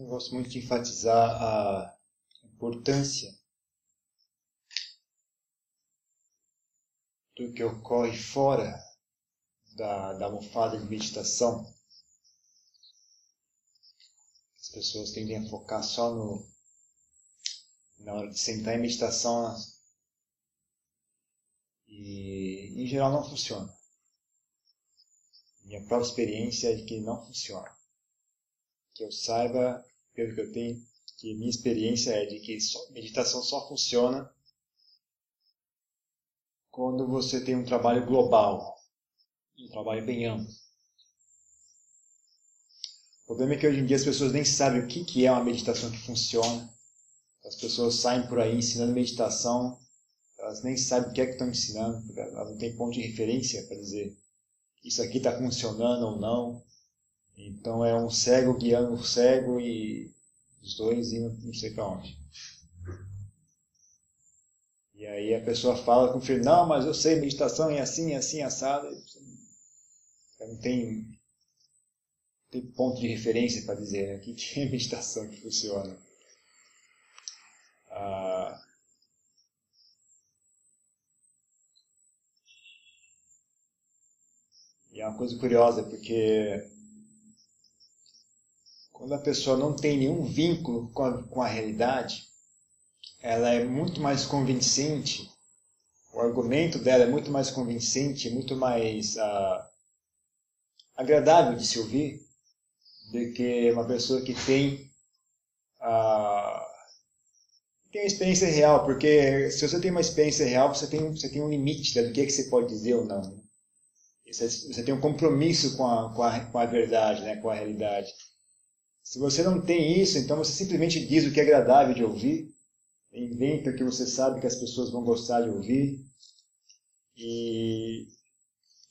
Eu gosto muito de enfatizar a importância do que ocorre fora da, da almofada de meditação. As pessoas tendem a focar só no na hora de sentar em meditação e em geral não funciona. Minha própria experiência é de que não funciona. Que eu saiba, pelo que eu tenho, que minha experiência é de que meditação só funciona quando você tem um trabalho global, um trabalho bem amplo. O problema é que hoje em dia as pessoas nem sabem o que é uma meditação que funciona. As pessoas saem por aí ensinando meditação, elas nem sabem o que é que estão ensinando, elas não têm ponto de referência para dizer isso aqui está funcionando ou não. Então é um cego guiando o cego e os dois indo não sei para onde. E aí a pessoa fala com o filho, não, mas eu sei meditação é assim, é assim, assado. Não tem, tem ponto de referência para dizer né? que, é meditação que funciona. Ah, e é uma coisa curiosa, porque quando a pessoa não tem nenhum vínculo com a, com a realidade, ela é muito mais convincente, o argumento dela é muito mais convincente, muito mais uh, agradável de se ouvir do que uma pessoa que tem uh, tem uma experiência real, porque se você tem uma experiência real, você tem, você tem um limite do que, é que você pode dizer ou não. Né? Você, você tem um compromisso com a, com a, com a verdade, né, com a realidade. Se você não tem isso, então você simplesmente diz o que é agradável de ouvir, inventa o que você sabe que as pessoas vão gostar de ouvir. E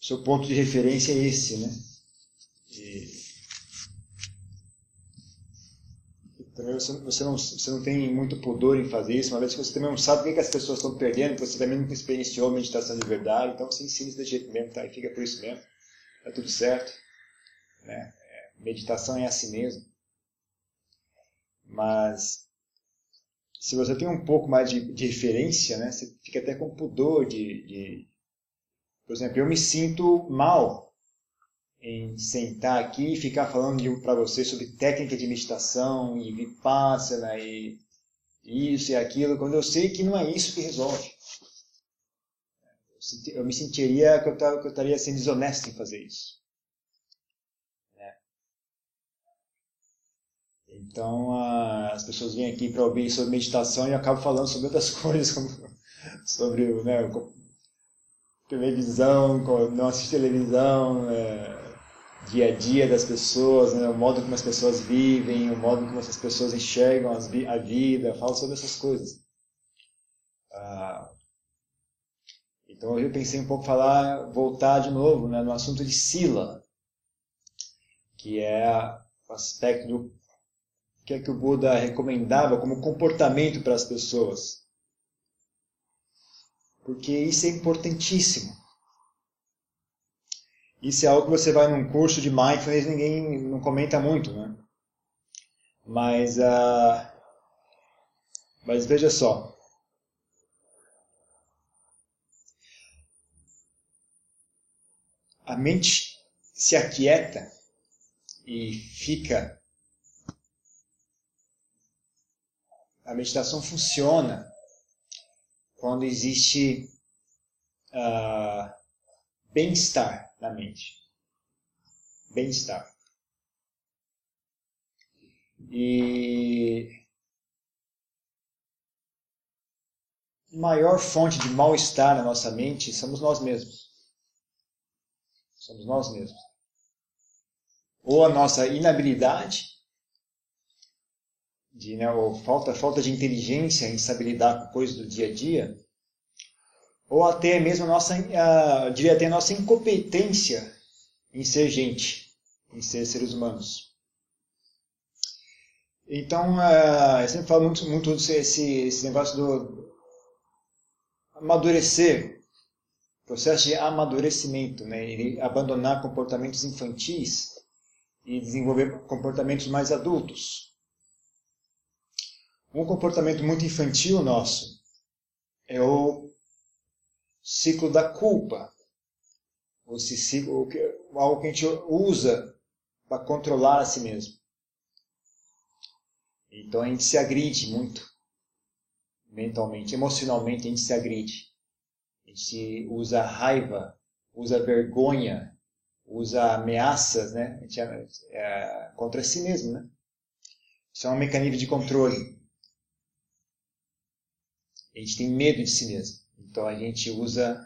seu ponto de referência é esse, né? E, você, não, você não tem muito pudor em fazer isso, uma vez que você também não sabe o que, que as pessoas estão perdendo, você também nunca experienciou meditação de verdade, então você ensina desse jeito mesmo, tá? E fica por isso mesmo, tá tudo certo. Né? É, meditação é assim mesmo. Mas se você tem um pouco mais de, de referência, né, você fica até com pudor de, de, Por exemplo, eu me sinto mal em sentar aqui e ficar falando para você sobre técnica de meditação e vipassana e isso e aquilo, quando eu sei que não é isso que resolve. Eu me sentiria que eu, estaria sendo desonesto em fazer isso. Então, as pessoas vêm aqui para ouvir sobre meditação e eu acabo falando sobre outras coisas, como sobre né, televisão, não assistir televisão, é, dia a dia das pessoas, né, o modo como as pessoas vivem, o modo como as pessoas enxergam as, a vida, falo sobre essas coisas. Ah, então eu pensei um pouco falar, voltar de novo né, no assunto de Sila, que é o aspecto do que é que o Buda recomendava como comportamento para as pessoas. Porque isso é importantíssimo. Isso é algo que você vai num curso de mindfulness ninguém não comenta muito, né? Mas, uh, mas veja só. A mente se aquieta e fica a meditação funciona quando existe uh, bem-estar na mente. Bem-estar. E a maior fonte de mal-estar na nossa mente somos nós mesmos. Somos nós mesmos. Ou a nossa inabilidade de né, falta, falta de inteligência em saber lidar com coisas do dia a dia, ou até mesmo a nossa, a, diria até a nossa incompetência em ser gente, em ser seres humanos. Então, uh, eu sempre falo muito, muito esse, esse negócio do amadurecer, processo de amadurecimento, né? abandonar comportamentos infantis e desenvolver comportamentos mais adultos. Um comportamento muito infantil nosso é o ciclo da culpa. Esse ciclo, algo que a gente usa para controlar a si mesmo. Então a gente se agride muito mentalmente, emocionalmente a gente se agride. A gente usa raiva, usa vergonha, usa ameaças, né? A gente é, é, contra si mesmo, né? Isso é um mecanismo de controle. A gente tem medo de si mesmo. Então a gente usa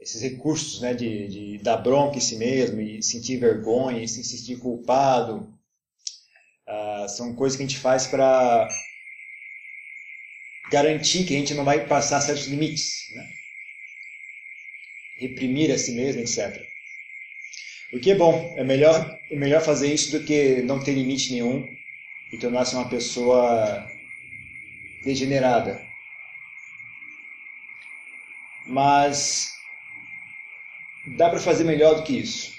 esses recursos né, de, de dar bronca em si mesmo, e sentir vergonha, e se sentir culpado. Uh, são coisas que a gente faz para garantir que a gente não vai passar certos limites. Né? Reprimir a si mesmo, etc. O que é bom, é melhor, é melhor fazer isso do que não ter limite nenhum e tornar-se uma pessoa degenerada. Mas dá para fazer melhor do que isso.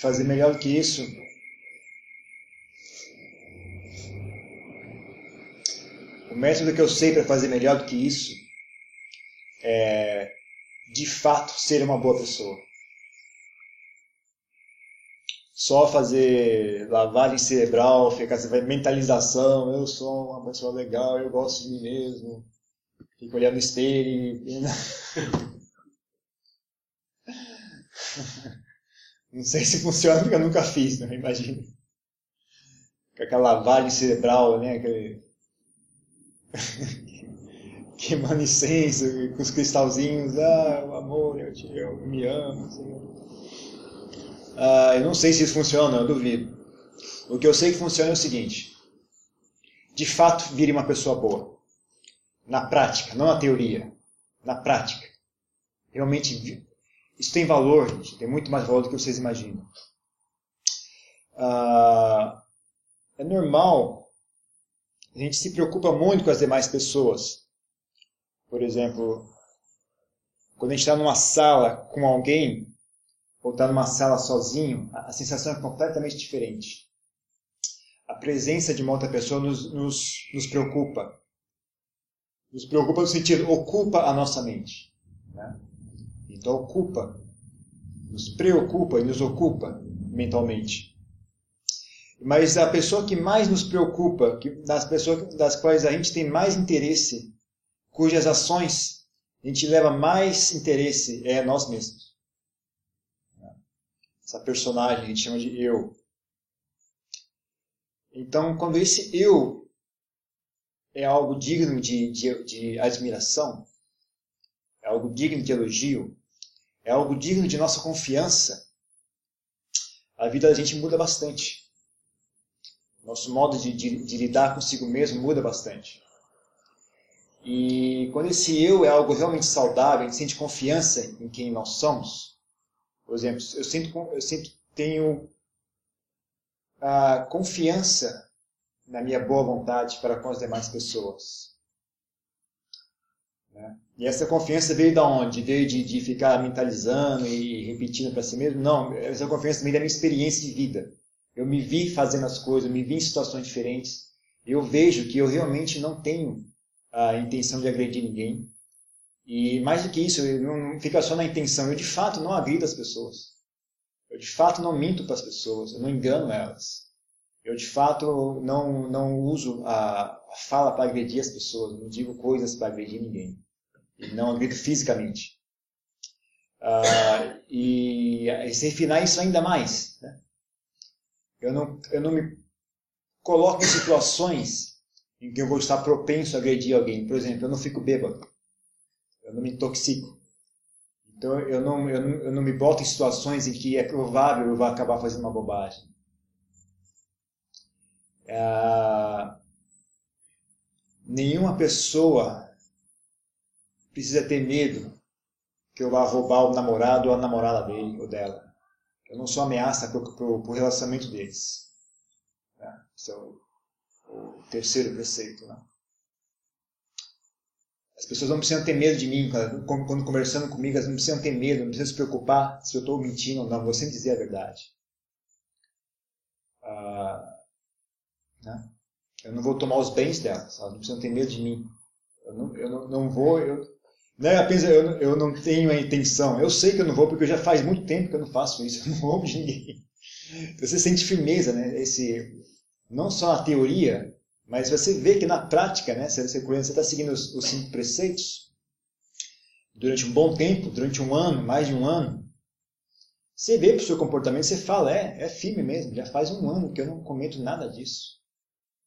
Fazer melhor do que isso o método que eu sei para fazer melhor do que isso é, de fato, ser uma boa pessoa. Só fazer lavagem cerebral, ficar mentalização, eu sou uma pessoa legal, eu gosto de mim mesmo. Fico olhando no espelho e... Não sei se funciona porque eu nunca fiz, né? Imagina. Com aquela lavagem cerebral, né? Aquele queimando incenso, com os cristalzinhos, ah, o amor, eu te eu me amo. Assim. Ah, eu não sei se isso funciona, eu duvido. O que eu sei que funciona é o seguinte: de fato, vire uma pessoa boa. Na prática, não na teoria. Na prática. Realmente, isso tem valor, gente. Tem muito mais valor do que vocês imaginam. Ah, é normal. A gente se preocupa muito com as demais pessoas. Por exemplo, quando a gente está numa sala com alguém, ou está numa sala sozinho, a sensação é completamente diferente. A presença de uma outra pessoa nos, nos, nos preocupa. Nos preocupa no sentido, ocupa a nossa mente. Né? Então, ocupa, nos preocupa e nos ocupa mentalmente. Mas a pessoa que mais nos preocupa, que, das pessoas das quais a gente tem mais interesse, cujas ações a gente leva mais interesse é nós mesmos. Essa personagem a gente chama de eu. Então, quando esse eu é algo digno de, de, de admiração, é algo digno de elogio, é algo digno de nossa confiança, a vida da gente muda bastante. Nosso modo de, de, de lidar consigo mesmo muda bastante. E quando esse eu é algo realmente saudável, a gente sente confiança em quem nós somos. Por exemplo, eu sempre, eu sempre tenho a confiança na minha boa vontade para com as demais pessoas. Né? E essa confiança veio da onde? Veio de, de ficar mentalizando e repetindo para si mesmo? Não, essa confiança veio da minha experiência de vida. Eu me vi fazendo as coisas, eu me vi em situações diferentes. Eu vejo que eu realmente não tenho a intenção de agredir ninguém. E mais do que isso, não fica só na intenção, eu de fato não agrido as pessoas. Eu de fato não minto para as pessoas, eu não engano elas. Eu de fato não, não uso a, a fala para agredir as pessoas, não digo coisas para agredir ninguém. E não agrido fisicamente. Uh, e, e se refinar isso ainda mais. Né? Eu, não, eu não me coloco em situações em que eu vou estar propenso a agredir alguém. Por exemplo, eu não fico bêbado. Eu não me intoxico. Então eu não, eu não, eu não me boto em situações em que é provável eu vá acabar fazendo uma bobagem. É... Nenhuma pessoa precisa ter medo que eu vá roubar o namorado ou a namorada dele ou dela. Eu não sou ameaça para o relacionamento deles. Né? Esse é o, o terceiro preceito. Né? As pessoas não precisam ter medo de mim. Quando, quando conversando comigo, elas não precisam ter medo, não precisam se preocupar se eu estou mentindo ou não. Vou sempre dizer a verdade. Ah, né? Eu não vou tomar os bens delas. Elas não precisam ter medo de mim. Eu não, eu não, não vou. Eu, não é apenas eu, eu não tenho a intenção. Eu sei que eu não vou porque já faz muito tempo que eu não faço isso. Eu não roubo de ninguém. Você sente firmeza, né? Esse, não só na teoria, mas você vê que na prática, né? Você está seguindo os, os cinco preceitos durante um bom tempo, durante um ano, mais de um ano. Você vê para o seu comportamento, você fala, é, é firme mesmo. Já faz um ano que eu não cometo nada disso.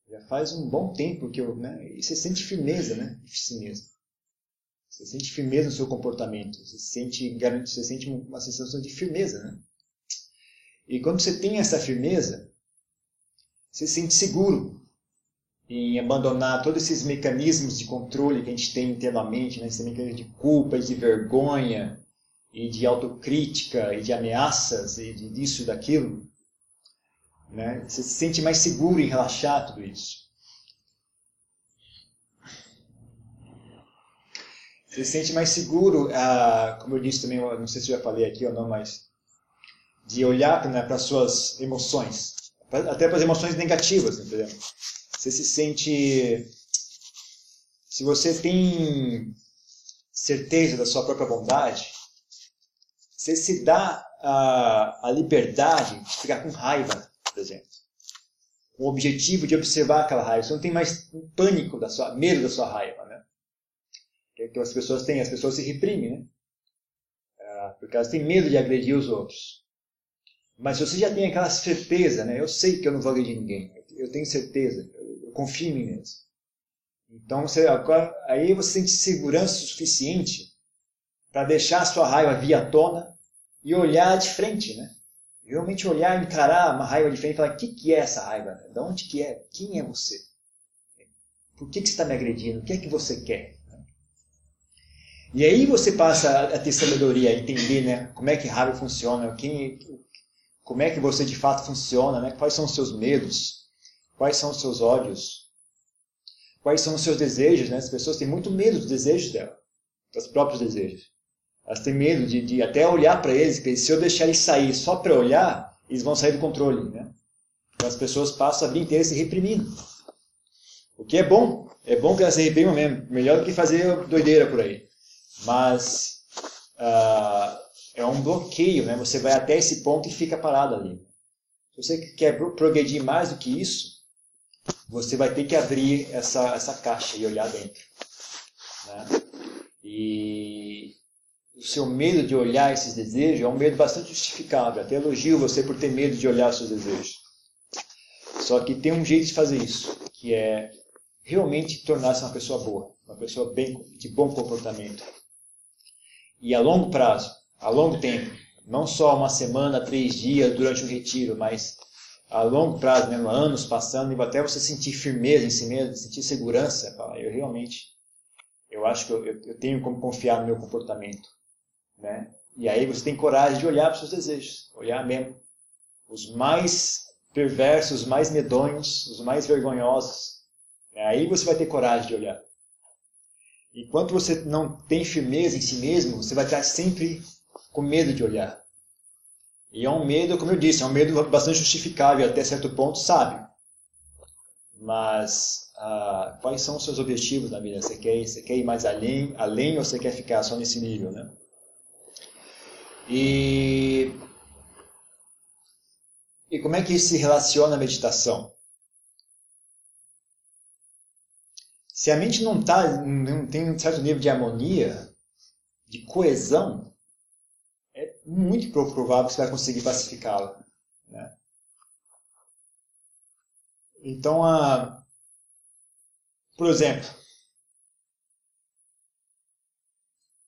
Já faz um bom tempo que eu, né? E você sente firmeza, né? Mesmo. Você sente firmeza no seu comportamento. Você sente, você sente uma sensação de firmeza, né? E quando você tem essa firmeza, você se sente seguro em abandonar todos esses mecanismos de controle que a gente tem internamente, né? Esse mecanismo de culpa de vergonha e de autocrítica e de ameaças e de disso e daquilo. Né? Você se sente mais seguro em relaxar tudo isso. Você se sente mais seguro, ah, como eu disse também, não sei se eu já falei aqui ou não, mas de olhar né, para as suas emoções, até para as emoções negativas, entendeu? Você se sente. Se você tem certeza da sua própria bondade, você se dá a, a liberdade de ficar com raiva por exemplo. Com o objetivo de observar aquela raiva. Você não tem mais pânico da sua, medo da sua raiva, né? Que, que as pessoas têm, as pessoas se reprimem, né? Ah, porque elas têm medo de agredir os outros. Mas se você já tem aquela certeza, né? Eu sei que eu não vou agredir ninguém. Eu tenho certeza. Eu, confio em mim mesmo. Então você agora, aí você sente segurança suficiente para deixar a sua raiva vir à tona e olhar de frente, né? realmente olhar, encarar uma raiva diferente e falar: o que, que é essa raiva? De onde que é? Quem é você? Por que, que você está me agredindo? O que é que você quer? E aí você passa a ter sabedoria, a entender né, como é que raiva funciona, quem, como é que você de fato funciona, né, quais são os seus medos, quais são os seus ódios, quais são os seus desejos. Né? As pessoas têm muito medo dos desejos dela, dos próprios desejos. Elas têm medo de, de até olhar para eles, porque se eu deixar eles sair só para olhar, eles vão sair do controle. Né? Então as pessoas passam a vida inteira se reprimindo. O que é bom. É bom que elas se reprimam mesmo. Melhor do que fazer doideira por aí. Mas uh, é um bloqueio. Né? Você vai até esse ponto e fica parado ali. Se você quer progredir mais do que isso, você vai ter que abrir essa, essa caixa e olhar dentro. Né? E o seu medo de olhar esses desejos é um medo bastante justificável. Até elogio você por ter medo de olhar seus desejos. Só que tem um jeito de fazer isso, que é realmente tornar-se uma pessoa boa, uma pessoa bem, de bom comportamento. E a longo prazo, a longo tempo, não só uma semana, três dias durante o retiro, mas a longo prazo, mesmo, anos passando, e até você sentir firmeza em si mesmo, sentir segurança, falar, eu realmente, eu acho que eu, eu tenho como confiar no meu comportamento. Né? E aí você tem coragem de olhar para os seus desejos, olhar mesmo. Os mais perversos, os mais medonhos, os mais vergonhosos. Aí você vai ter coragem de olhar. Enquanto você não tem firmeza em si mesmo, você vai estar sempre com medo de olhar. E é um medo, como eu disse, é um medo bastante justificável, até certo ponto sábio. Mas ah, quais são os seus objetivos na vida? Você quer, você quer ir mais além, além ou você quer ficar só nesse nível, né? E, e como é que isso se relaciona à meditação? Se a mente não, tá, não tem um certo nível de harmonia, de coesão, é muito provável que você vai conseguir pacificá-la. Né? Então, a, por exemplo,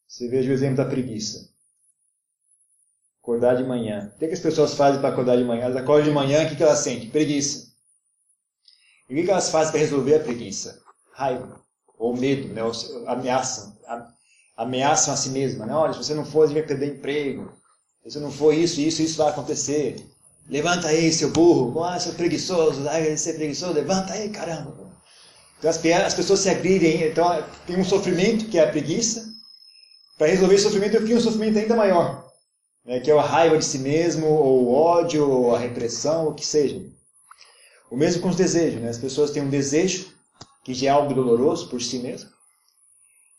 você veja o exemplo da preguiça. Acordar de manhã. O que, que as pessoas fazem para acordar de manhã? Elas acordam de manhã, o que, elas sentem? Preguiça. E o que elas fazem para resolver a preguiça? Raiva. Ou medo, né? ameaçam. Ameaçam a si mesma. Né? Olha, se você não for, você vai perder emprego. Se você não for isso, isso, isso vai acontecer. Levanta aí, seu burro. Ah, seu preguiçoso. Ah, ser preguiçoso. Levanta aí, caramba. Então as, as pessoas se agridem. Então tem um sofrimento, que é a preguiça. Para resolver esse sofrimento, eu crio um sofrimento ainda maior. Né, que é a raiva de si mesmo, ou o ódio, ou a repressão, o que seja. O mesmo com os desejos. Né? As pessoas têm um desejo, que já é algo doloroso por si mesmo.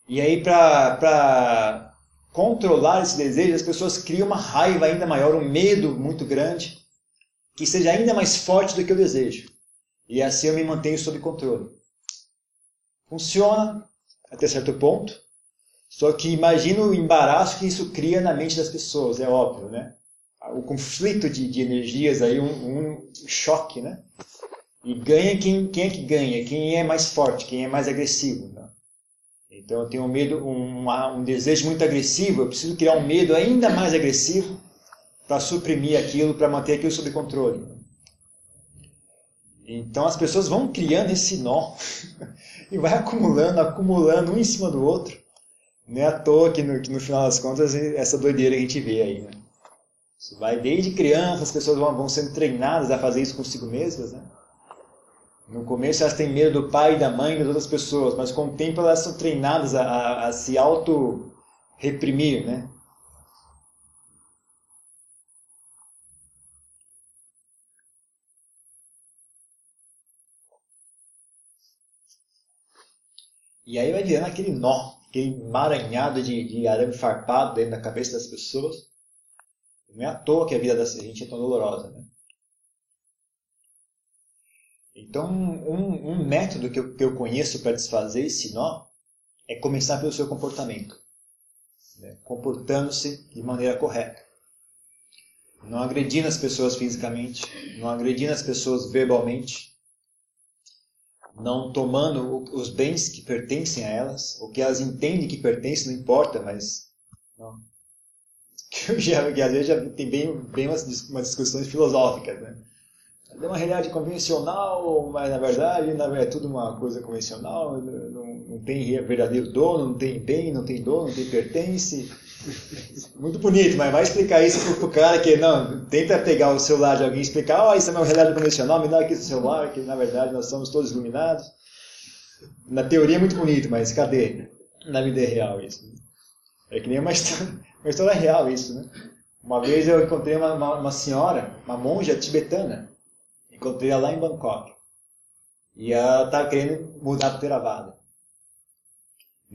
E aí, para controlar esse desejo, as pessoas criam uma raiva ainda maior, um medo muito grande, que seja ainda mais forte do que o desejo. E assim eu me mantenho sob controle. Funciona até certo ponto, só que imagina o embaraço que isso cria na mente das pessoas, é óbvio, né? O conflito de, de energias aí, um, um, choque, né? E ganha quem, quem é que ganha, quem é mais forte, quem é mais agressivo. Né? Então eu tenho um medo, um, um desejo muito agressivo, eu preciso criar um medo ainda mais agressivo para suprimir aquilo, para manter aquilo sob controle. Então as pessoas vão criando esse nó e vai acumulando, acumulando um em cima do outro. Não é à toa que no, que no final das contas essa doideira a gente vê aí. Né? Isso vai desde criança, as pessoas vão, vão sendo treinadas a fazer isso consigo mesmas. Né? No começo elas têm medo do pai, da mãe e das outras pessoas, mas com o tempo elas são treinadas a, a, a se auto-reprimir, né? E aí vai virando aquele nó, aquele emaranhado de, de arame farpado dentro da cabeça das pessoas. Não é à toa que a vida da gente é tão dolorosa, né? Então, um, um método que eu, que eu conheço para desfazer esse nó é começar pelo seu comportamento, né? comportando-se de maneira correta. Não agredindo as pessoas fisicamente, não agredindo as pessoas verbalmente, não tomando os bens que pertencem a elas, o que elas entendem que pertence, não importa, mas. Não. Que, já, que às vezes já tem bem, bem umas, umas discussões filosóficas, né? É uma realidade convencional, mas na verdade é tudo uma coisa convencional, não, não tem verdadeiro dono, não tem bem, não tem dono, não tem pertence. Muito bonito, mas vai explicar isso pro, cara que não, tenta pegar o celular de alguém e explicar, oh, isso é uma realidade convencional, me dá aqui o celular, que na verdade nós somos todos iluminados. Na teoria é muito bonito, mas cadê? Na vida é real isso. É que nem uma história, uma história real isso, né? Uma vez eu encontrei uma, uma, uma senhora, uma monja tibetana, Encontrei ela lá em Bangkok. E ela estava querendo mudar para Theravada.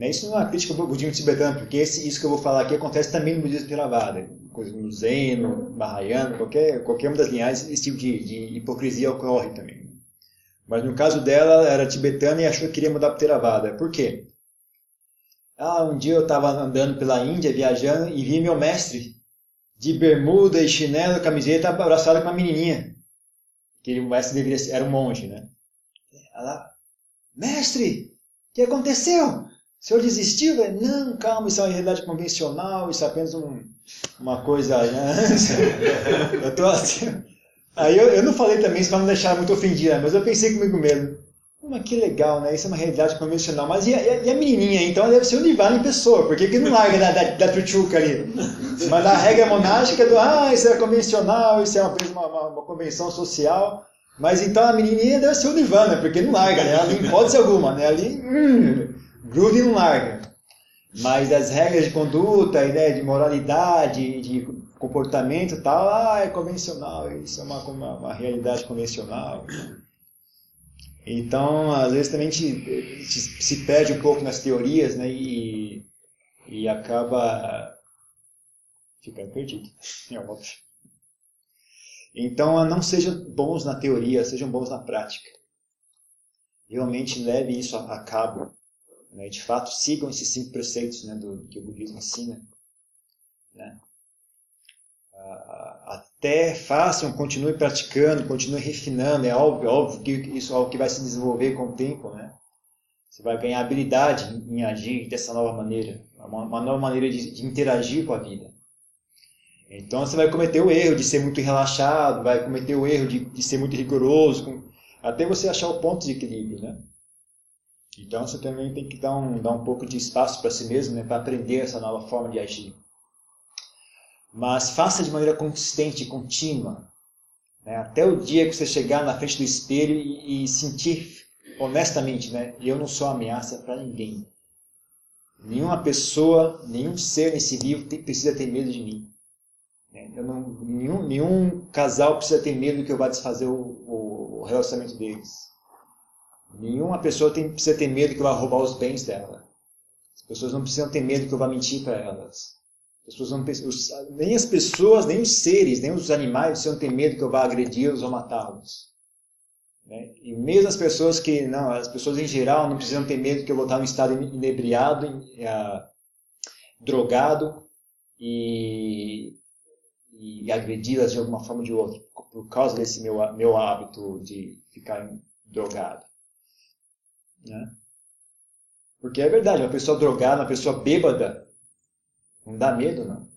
Isso não é uma crítica ao budismo tibetano, porque esse, isso que eu vou falar aqui acontece também no budismo Theravada. Coisa no Zen, no Mahayana, qualquer, qualquer uma das linhagens, esse tipo de, de hipocrisia ocorre também. Mas no caso dela, ela era tibetana e achou que queria mudar para Theravada. Por quê? Ah, um dia eu estava andando pela Índia, viajando, e vi meu mestre de bermuda e chinelo, camiseta, abraçado com uma menininha que o mestre deveria ser, era um monge, né? Ela, mestre, o que aconteceu? O senhor desistiu? Não, calma, isso é uma realidade convencional, isso é apenas um, uma coisa. Né? eu tô assim. Aí eu, eu não falei também isso para não deixar muito ofendida, mas eu pensei comigo mesmo. Mas que legal, né? Isso é uma realidade convencional. Mas e a, e a menininha? Então deve ser o Nirvana em pessoa. Por que, não larga da, da, da truchuca ali? Mas a regra monástica do, ah, isso é convencional, isso é uma, uma, uma convenção social. Mas então a menininha deve ser o Nirvana, porque não larga, né? Ela, em hipótese alguma, né? Ali, hum, grude não larga. Mas as regras de conduta, né, de moralidade, de comportamento e tal, ah, é convencional, isso é uma, uma, uma realidade convencional. Então, às vezes também a gente se perde um pouco nas teorias, né? E, e acaba ficando perdido. Então, não sejam bons na teoria, sejam bons na prática. Realmente leve isso a, a cabo. Né? De fato, sigam esses cinco preceitos né, do, que o budismo ensina. Né? Até façam, continuem praticando, continuem refinando. É óbvio, é óbvio que isso é algo que vai se desenvolver com o tempo, né? Você vai ganhar habilidade em agir dessa nova maneira, uma, uma nova maneira de, de, interagir com a vida. Então você vai cometer o erro de ser muito relaxado, vai cometer o erro de, de ser muito rigoroso, com, até você achar o ponto de equilíbrio, né? Então você também tem que dar um, dar um pouco de espaço para si mesmo, né, para aprender essa nova forma de agir mas faça de maneira consistente, contínua. Né? Até o dia que você chegar na frente do espelho e, e sentir honestamente, né? Eu não sou ameaça para ninguém. Nenhuma pessoa, nenhum ser nesse vivo tem, precisa ter medo de mim. Né? Não, nenhum, nenhum casal precisa ter medo que eu vá desfazer o, o relacionamento deles. Nenhuma pessoa tem, precisa ter medo que eu vá roubar os bens dela. As pessoas não precisam ter medo que eu vá mentir para elas. As pessoas não, os, nem as pessoas, nem os seres, nem os animais precisam ter medo que eu vá agredi-los ou matá-los. Né? E mesmo as pessoas que, não, as pessoas em geral não precisam ter medo que eu vou estar em estado inebriado, uh, drogado e, e agredi-las de alguma forma ou de outra, por causa desse meu, meu hábito de ficar drogado. Né? Porque é verdade, uma pessoa drogada, uma pessoa bêbada, não dá medo, não.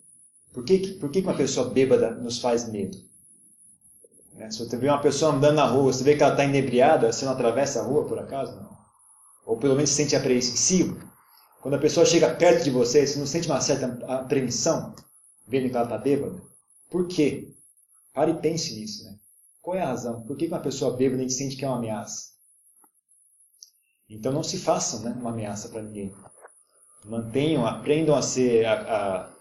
Por que, por que uma pessoa bêbada nos faz medo? Né? Se você vê uma pessoa andando na rua, você vê que ela está inebriada, você não atravessa a rua por acaso? Não. Ou pelo menos se sente apreensivo. Quando a pessoa chega perto de você, você não sente uma certa apreensão, vendo que ela está bêbada? Por quê? Pare e pense nisso. Né? Qual é a razão? Por que uma pessoa bêbada a gente sente que é uma ameaça? Então não se façam né, uma ameaça para ninguém. Mantenham, aprendam a ser, a,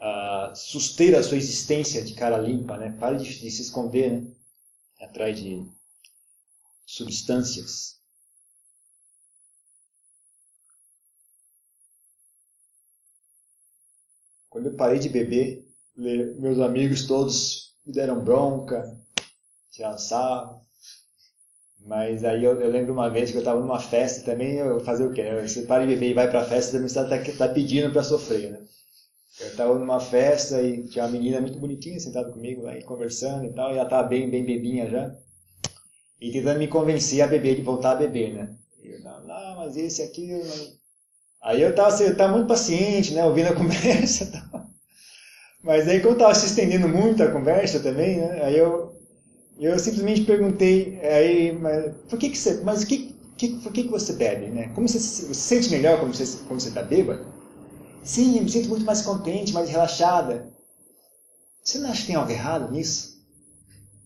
a, a suster a sua existência de cara limpa, né? Pare de, de se esconder né? atrás de substâncias. Quando eu parei de beber, meus amigos todos me deram bronca, tiraram sarro. Mas aí eu, eu, lembro uma vez que eu estava numa festa também, eu fazer o quê? Você para de beber e vai para a festa, também está tá pedindo para sofrer, né? Eu estava numa festa e tinha uma menina muito bonitinha sentada comigo e conversando e tal, e ela estava bem, bem bebinha já. E tentando me convencer a beber, de voltar a beber, né? E eu, não, não, mas esse aqui... Eu. Aí eu estava assim, eu muito paciente, né? Ouvindo a conversa e tal. Mas aí, quando estava se estendendo muito a conversa também, né? Aí eu, eu simplesmente perguntei, aí, mas por que que você, mas que, que, por que que você bebe, né? Como você, você se sente melhor quando você quando você está bêbado? Sim, eu me sinto muito mais contente, mais relaxada. Você não acha que tem algo errado nisso?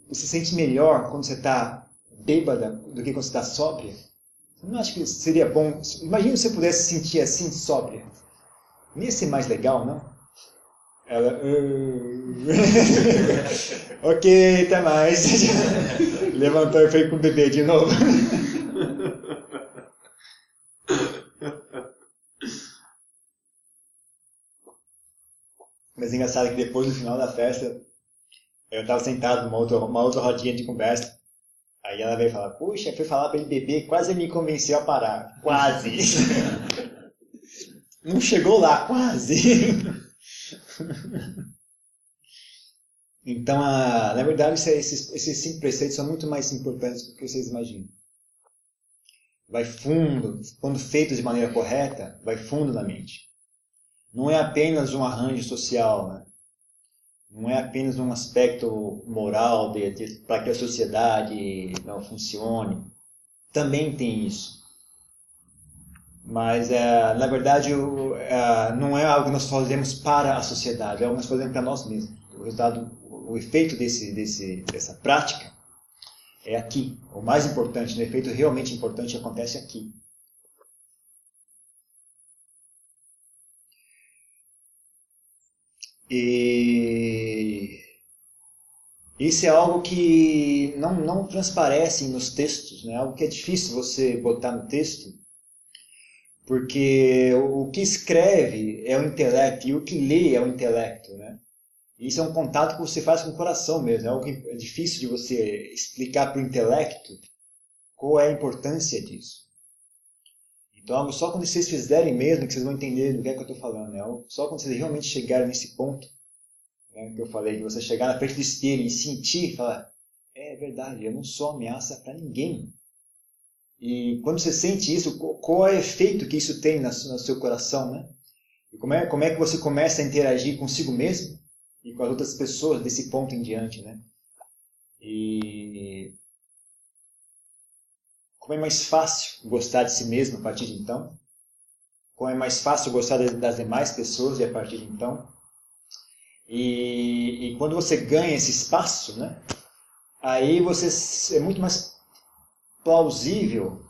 Você se sente melhor quando você está bêbada do que quando você está sóbria? Você não acha que seria bom? Imagina se você pudesse se sentir assim, sóbria. Não ia ser mais legal, não? Ela. Uh... ok, até mais. Levantou e foi com o bebê de novo. Mas é engraçado que depois, no final da festa, eu estava sentado numa outra, uma outra rodinha de conversa. Aí ela veio falar, puxa, fui falar para ele beber, quase me convenceu a parar. Quase. Não chegou lá, quase. Então, a, na verdade, esses, esses cinco preceitos são muito mais importantes do que vocês imaginam. Vai fundo, quando feito de maneira correta, vai fundo na mente não é apenas um arranjo social, né? não é apenas um aspecto moral para que a sociedade não funcione. Também tem isso. Mas, é, na verdade, o, é, não é algo que nós fazemos para a sociedade, é algo que nós fazemos para nós mesmos. O resultado, o efeito desse, desse, dessa prática é aqui. O mais importante, o efeito realmente importante acontece aqui. E isso é algo que não, não transparece nos textos, né? algo que é difícil você botar no texto, porque o que escreve é o intelecto e o que lê é o intelecto. Né? Isso é um contato que você faz com o coração mesmo, é algo que é difícil de você explicar para o intelecto qual é a importância disso. Então, só quando vocês fizerem mesmo que vocês vão entender do que é que eu estou falando. Né? Só quando vocês realmente chegarem nesse ponto né, que eu falei, de você chegar na frente do espelho e sentir, falar, é verdade, eu não sou ameaça para ninguém. E quando você sente isso, qual é o efeito que isso tem no seu coração, né? E como é, como é que você começa a interagir consigo mesmo e com as outras pessoas desse ponto em diante, né? E como é mais fácil gostar de si mesmo a partir de então? Como é mais fácil gostar das demais pessoas a partir de então? E, e quando você ganha esse espaço, né? aí você é muito mais plausível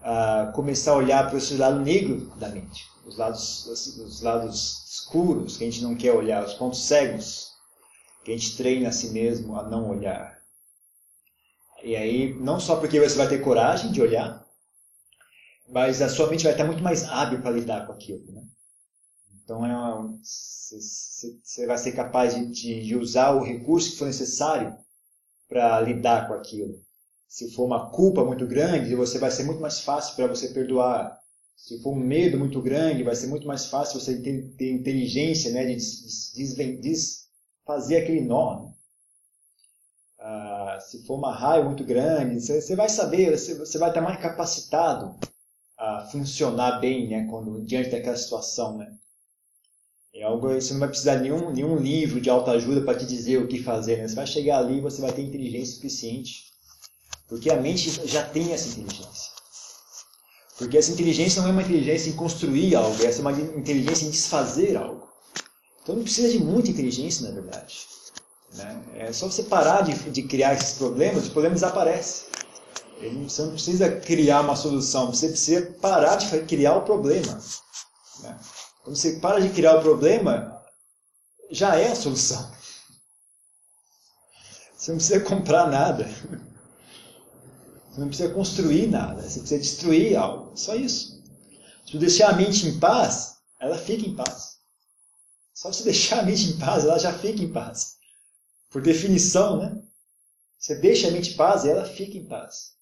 uh, começar a olhar para esse lado negro da mente, os lados, os lados escuros que a gente não quer olhar, os pontos cegos que a gente treina a si mesmo a não olhar. E aí, não só porque você vai ter coragem de olhar, mas a sua mente vai estar muito mais hábil para lidar com aquilo. Né? Então, é você vai ser capaz de, de usar o recurso que for necessário para lidar com aquilo. Se for uma culpa muito grande, você vai ser muito mais fácil para você perdoar. Se for um medo muito grande, vai ser muito mais fácil você ter, ter inteligência né, de desfazer aquele nó. Ah, se for uma raiva muito grande, você, você vai saber, você, você, vai estar mais capacitado a funcionar bem né, quando, diante daquela situação. Né? É algo, você não vai precisar de nenhum, nenhum livro de autoajuda para te dizer o que fazer. Né? Você vai chegar ali e você vai ter inteligência suficiente. Porque a mente já tem essa inteligência. Porque essa inteligência não é uma inteligência em construir algo, essa é uma inteligência em desfazer algo. Então não precisa de muita inteligência, na verdade. Né? É só você parar de, de criar esses problemas, os problemas desaparecem. Você não precisa criar uma solução, você precisa parar de criar o problema. Né? Quando você para de criar o problema, já é a solução. Você não precisa comprar nada. Você não precisa construir nada. Você precisa destruir algo. Só isso. Se deixar a mente em paz, ela fica em paz. Só se deixar a mente em paz, ela já fica em paz. Por definição, né? Você deixa a mente em paz e ela fica em paz.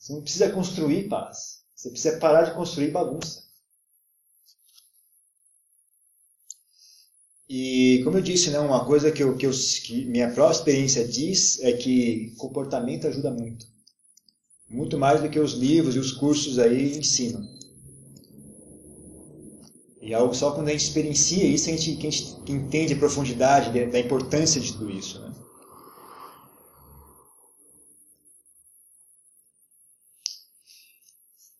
Você não precisa construir paz. Você precisa parar de construir bagunça. E como eu disse, né, uma coisa que, eu, que, eu, que minha própria experiência diz é que comportamento ajuda muito. Muito mais do que os livros e os cursos aí ensinam. E é só quando a gente experiencia isso a gente, que a gente entende a profundidade da importância de tudo isso. Né?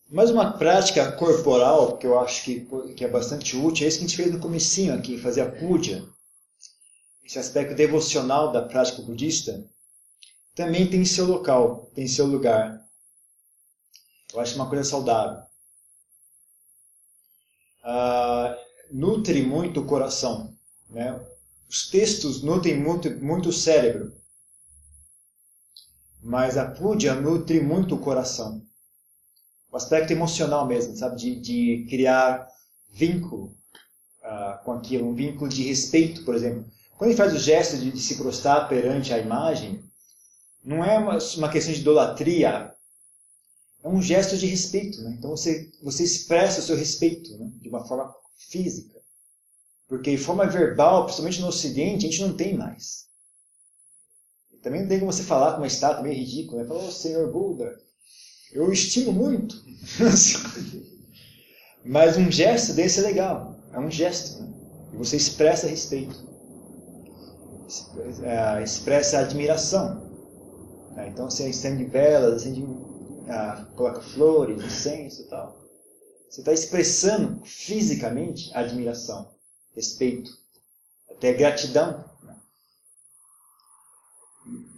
Mais uma prática corporal que eu acho que, que é bastante útil é isso que a gente fez no comecinho aqui, fazer a puja. Esse aspecto devocional da prática budista também tem seu local, tem seu lugar. Eu acho uma coisa saudável. Uh, nutre muito o coração. Né? Os textos nutrem muito, muito o cérebro. Mas a puja nutre muito o coração o aspecto emocional mesmo, sabe? De, de criar vínculo uh, com aquilo, um vínculo de respeito, por exemplo. Quando ele faz o gesto de, de se prostrar perante a imagem, não é uma, uma, questão de idolatria, é um gesto de respeito. Né? Então você, você expressa o seu respeito né? de uma forma física. Porque forma verbal, principalmente no Ocidente, a gente não tem mais. Também não tem como você falar com uma estátua meio ridícula, né? Falar, oh, Senhor Buda, eu estimo muito. Mas um gesto desse é legal. É um gesto. Né? E você expressa respeito. É, expressa admiração. Né? Então você acende velas, acende, ah, coloca flores, incenso e tal. Você está expressando fisicamente admiração, respeito, até gratidão. Né?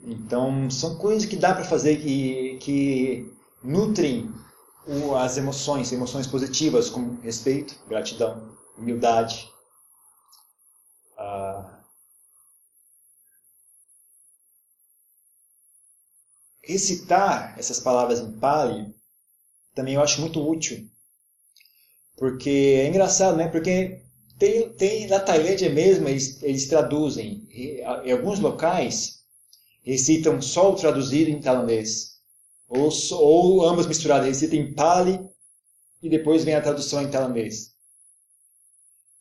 Então são coisas que dá para fazer que, que nutrem as emoções, emoções positivas como respeito, gratidão, humildade. Ah, recitar essas palavras em Pali também eu acho muito útil. Porque é engraçado, né? Porque tem, tem na Tailândia mesmo, eles, eles traduzem. Em alguns locais, recitam só o traduzido em tailandês. Ou, ou ambas misturadas, recita em Pali e depois vem a tradução em tailandês.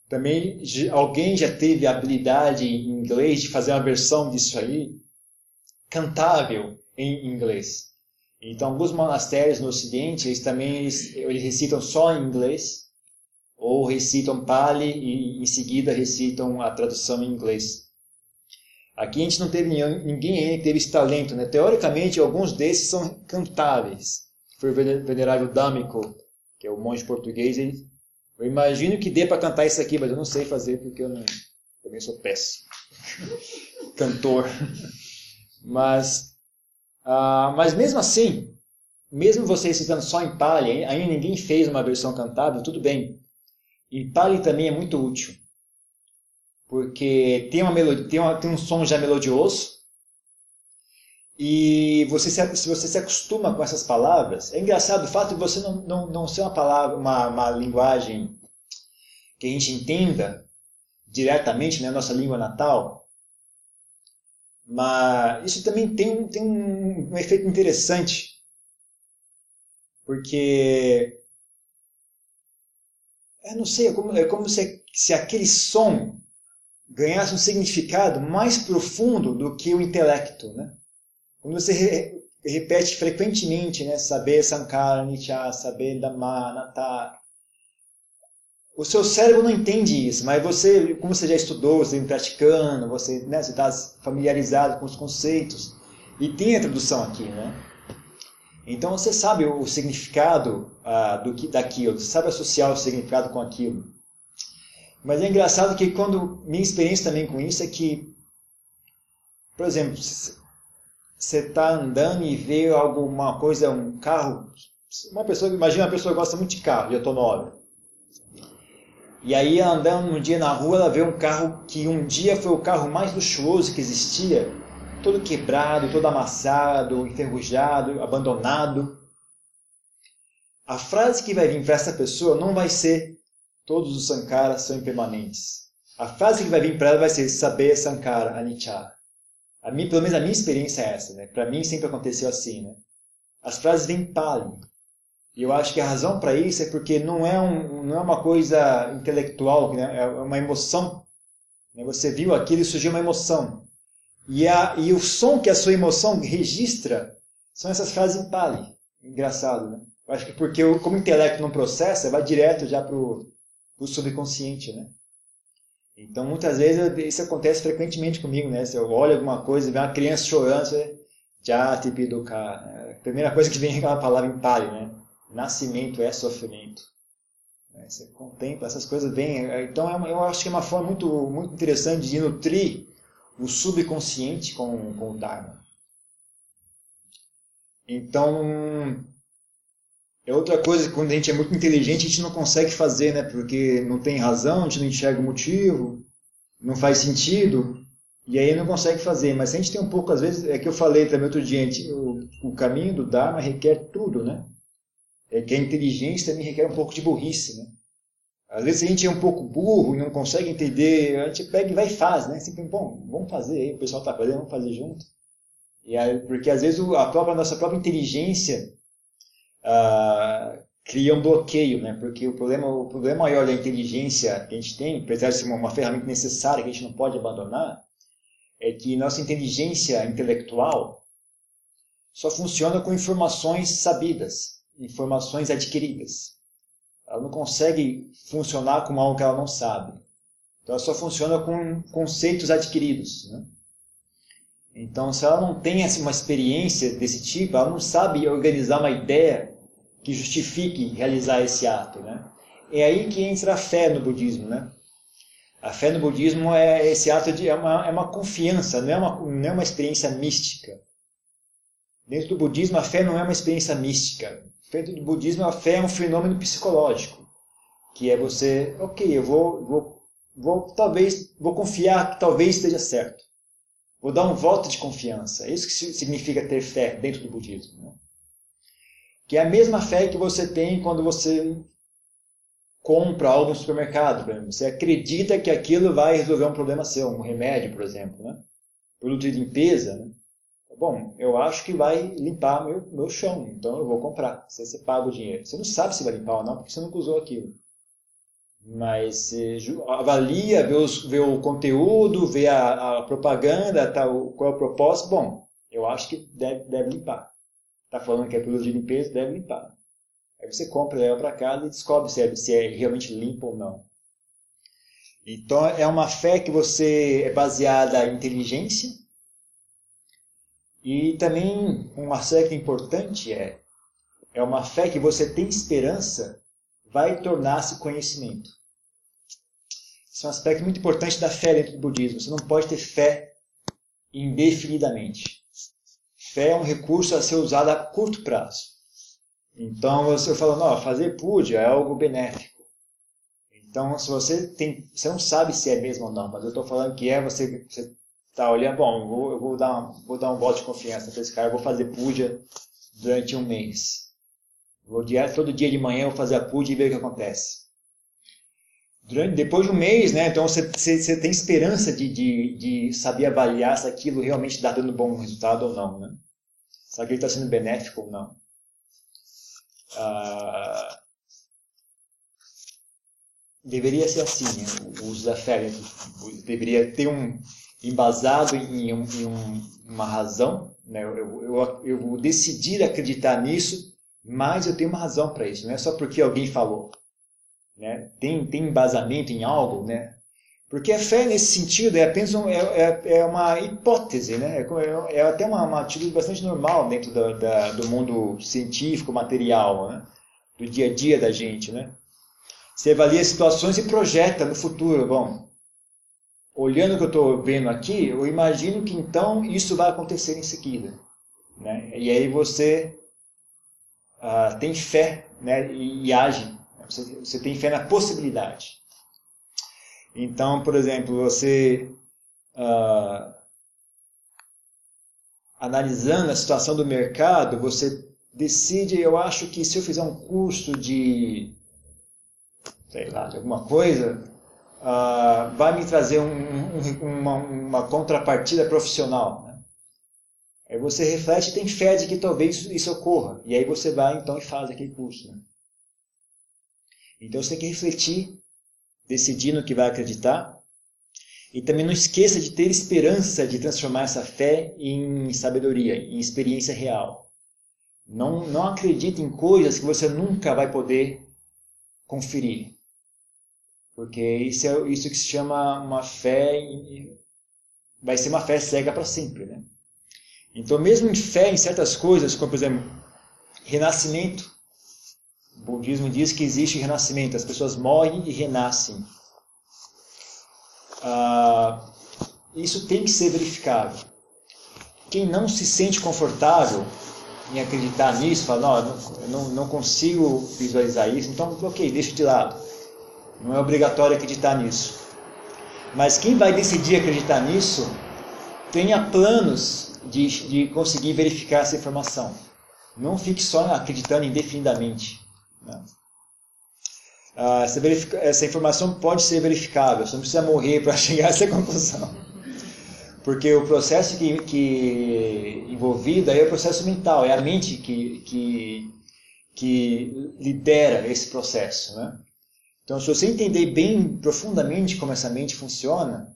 Também alguém já teve a habilidade em inglês de fazer uma versão disso aí cantável em inglês. Então, alguns monastérios no Ocidente, eles também eles, eles recitam só em inglês, ou recitam Pali e em seguida recitam a tradução em inglês. Aqui a gente não teve ninguém que teve esse talento. Né? Teoricamente, alguns desses são cantáveis. Foi o venerável D'Amico, que é o monge português. Ele, eu imagino que dê para cantar isso aqui, mas eu não sei fazer porque eu não, também sou péssimo. Cantor. Mas Uh, mas mesmo assim, mesmo você recitando só em Pali, ainda ninguém fez uma versão cantável, tudo bem. Em Pali também é muito útil. Porque tem, uma melodia, tem, uma, tem um som já melodioso, e você se, se você se acostuma com essas palavras, é engraçado o fato de você não, não, não ser uma palavra, uma, uma linguagem que a gente entenda diretamente na né, nossa língua natal, mas isso também tem um, tem um, um efeito interessante, porque eu não sei, é como, é como se, se aquele som ganhasse um significado mais profundo do que o intelecto, né? Quando você re, repete frequentemente, né, saber Sankara, Nitya, saber Dhamma, Nata, o seu cérebro não entende isso, mas você, como você já estudou, você vem praticando, você né, está familiarizado com os conceitos, e tem a tradução aqui, né? Então você sabe o significado ah, do que daquilo, você sabe associar o significado com aquilo. Mas é engraçado que quando minha experiência também com isso é que, por exemplo, você está andando e vê alguma coisa, um carro. Uma pessoa, imagina uma pessoa que gosta muito de carro, de automóvel. E aí, andando um dia na rua, ela vê um carro que um dia foi o carro mais luxuoso que existia, todo quebrado, todo amassado, enferrujado, abandonado. A frase que vai vir para essa pessoa não vai ser todos os sankaras são impermanentes. A frase que vai vir para ela vai ser saber sankara anicca. A mim, pelo menos a minha experiência é essa, né? Para mim sempre aconteceu assim, né? As frases vêm pali. E eu acho que a razão para isso é porque não é, um, não é uma coisa intelectual, né? é uma emoção. Né? Você viu aquilo e surgiu uma emoção. E, a, e o som que a sua emoção registra são essas frases em pali. Engraçado, né? Eu acho que porque eu, como o intelecto não processa, vai direto já para o subconsciente, né? Então, muitas vezes, isso acontece frequentemente comigo, né? Se eu olho alguma coisa e vejo uma criança chorando, você já te piduca. A primeira coisa que vem é aquela palavra em pali, né? Nascimento é sofrimento. Né? Você contempla, essas coisas vêm. Então, é eu acho que é uma forma muito, muito interessante de nutrir o subconsciente com, com o Dharma. Então, é outra coisa que quando a gente é muito inteligente a gente não consegue fazer, né? Porque não tem razão, a gente não enxerga o motivo, não faz sentido, e aí não consegue fazer. Mas a gente tem um pouco, às vezes, é que eu falei também outro dia, gente, o, o caminho do Dharma requer tudo, né? É que a inteligência também requer um pouco de burrice, né? Às vezes a gente é um pouco burro e não consegue entender, a gente pega e vai e faz, né? Sempre, bom, vamos fazer aí, o pessoal está fazendo, vamos fazer junto. E aí, porque às vezes a, própria, nossa própria inteligência uh, cria um bloqueio, né? Porque o problema, o problema maior da inteligência que a gente tem, apesar de ser uma, uma ferramenta necessária que a gente não pode abandonar, é que nossa inteligência intelectual só funciona com informações sabidas, informações adquiridas. Ela não consegue funcionar com algo que ela não sabe. Então, ela só funciona com conceitos adquiridos. Né? Então, se ela não tem uma experiência desse tipo, ela não sabe organizar uma ideia que justifique realizar esse ato, né? É aí que entra a fé no budismo, né? A fé no budismo é esse ato de é uma, é uma confiança, não é uma, não é uma experiência mística. Dentro do budismo, a fé não é uma experiência mística. Dentro do budismo, a fé é um fenômeno psicológico, que é você, ok, eu vou, vou, vou talvez, vou confiar que talvez esteja certo. Vou dar um voto de confiança. É isso que significa ter fé dentro do budismo. Né? Que é a mesma fé que você tem quando você compra algo no supermercado. Por exemplo. Você acredita que aquilo vai resolver um problema seu, um remédio, por exemplo. Né? Produto de limpeza. Né? Bom, eu acho que vai limpar meu, meu chão, então eu vou comprar. Você, você paga o dinheiro. Você não sabe se vai limpar ou não, porque você nunca usou aquilo. Mas você avalia, vê, os, vê o conteúdo, vê a, a propaganda, tá, o, qual é o propósito. Bom, eu acho que deve, deve limpar está falando que é produto de limpeza, deve limpar. Aí você compra, leva para casa e descobre se é, se é realmente limpo ou não. Então é uma fé que você é baseada em inteligência e também um aspecto importante é é uma fé que você tem esperança vai tornar-se conhecimento. Esse é um aspecto muito importante da fé dentro do budismo. Você não pode ter fé indefinidamente. fé é um recurso a ser usado a curto prazo. Então, você fala, não, fazer puja é algo benéfico. Então, se você tem, você não sabe se é mesmo ou não, mas eu estou falando que é, você está olhando, bom, eu vou, eu vou, dar um, vou dar um voto de confiança para esse cara, vou fazer puja durante um mês. Vou direto, todo dia de manhã eu vou fazer a puja e ver o que acontece. Durante, depois de um mês, né, então você, você, tem esperança de, de, de, saber avaliar se aquilo realmente está dando bom resultado ou não. Né? Se aquilo está sendo benéfico ou não. Ah, deveria ser assim, né? o uso da deveria ter um embasado em, um, em um, uma razão, né? eu, eu, eu vou decidir acreditar nisso, mas eu tenho uma razão para isso, não é só porque alguém falou. Né? Tem, tem embasamento em algo, né? Porque a fé, nesse sentido, é apenas um, é, é, é, uma hipótese, né? É, é até uma, uma, atitude bastante normal dentro do, da, do mundo científico, material, né? do dia a dia da gente. Né? Você avalia situações e projeta no futuro. Bom, olhando o que eu estou vendo aqui, eu imagino que então isso vai acontecer em seguida. Né? E aí você uh, tem fé né? e, e age. Você, você tem fé na possibilidade. Então, por exemplo, você uh, analisando a situação do mercado, você decide, eu acho que se eu fizer um curso de, sei lá, de alguma coisa, uh, vai me trazer um, um, uma, uma, contrapartida profissional. Né? Aí você reflete e tem fé de que talvez isso, ocorra. E aí você vai então e faz aquele curso. Né? Então você tem que refletir decidir no que vai acreditar. E também não esqueça de ter esperança de transformar essa fé em sabedoria, em experiência real. Não, não acredite em coisas que você nunca vai poder conferir. Porque isso é isso que se chama uma fé, vai ser uma fé cega para sempre. Né? Então, mesmo em fé em certas coisas, como por exemplo, renascimento, o budismo diz que existe renascimento, as pessoas morrem e renascem. Ah, isso tem que ser verificado. Quem não se sente confortável em acreditar nisso, fala, não, não, não consigo visualizar isso, então, ok, deixa de lado. Não é obrigatório acreditar nisso. Mas quem vai decidir acreditar nisso, tenha planos de, de conseguir verificar essa informação. Não fique só acreditando indefinidamente. Né? Ah, essa, essa, informação pode ser verificável, você não precisa morrer para chegar a essa conclusão. Porque o processo que, que envolvido aí é o processo mental, é a mente que, que, que lidera esse processo. Né? Então, se você entender bem profundamente como essa mente funciona,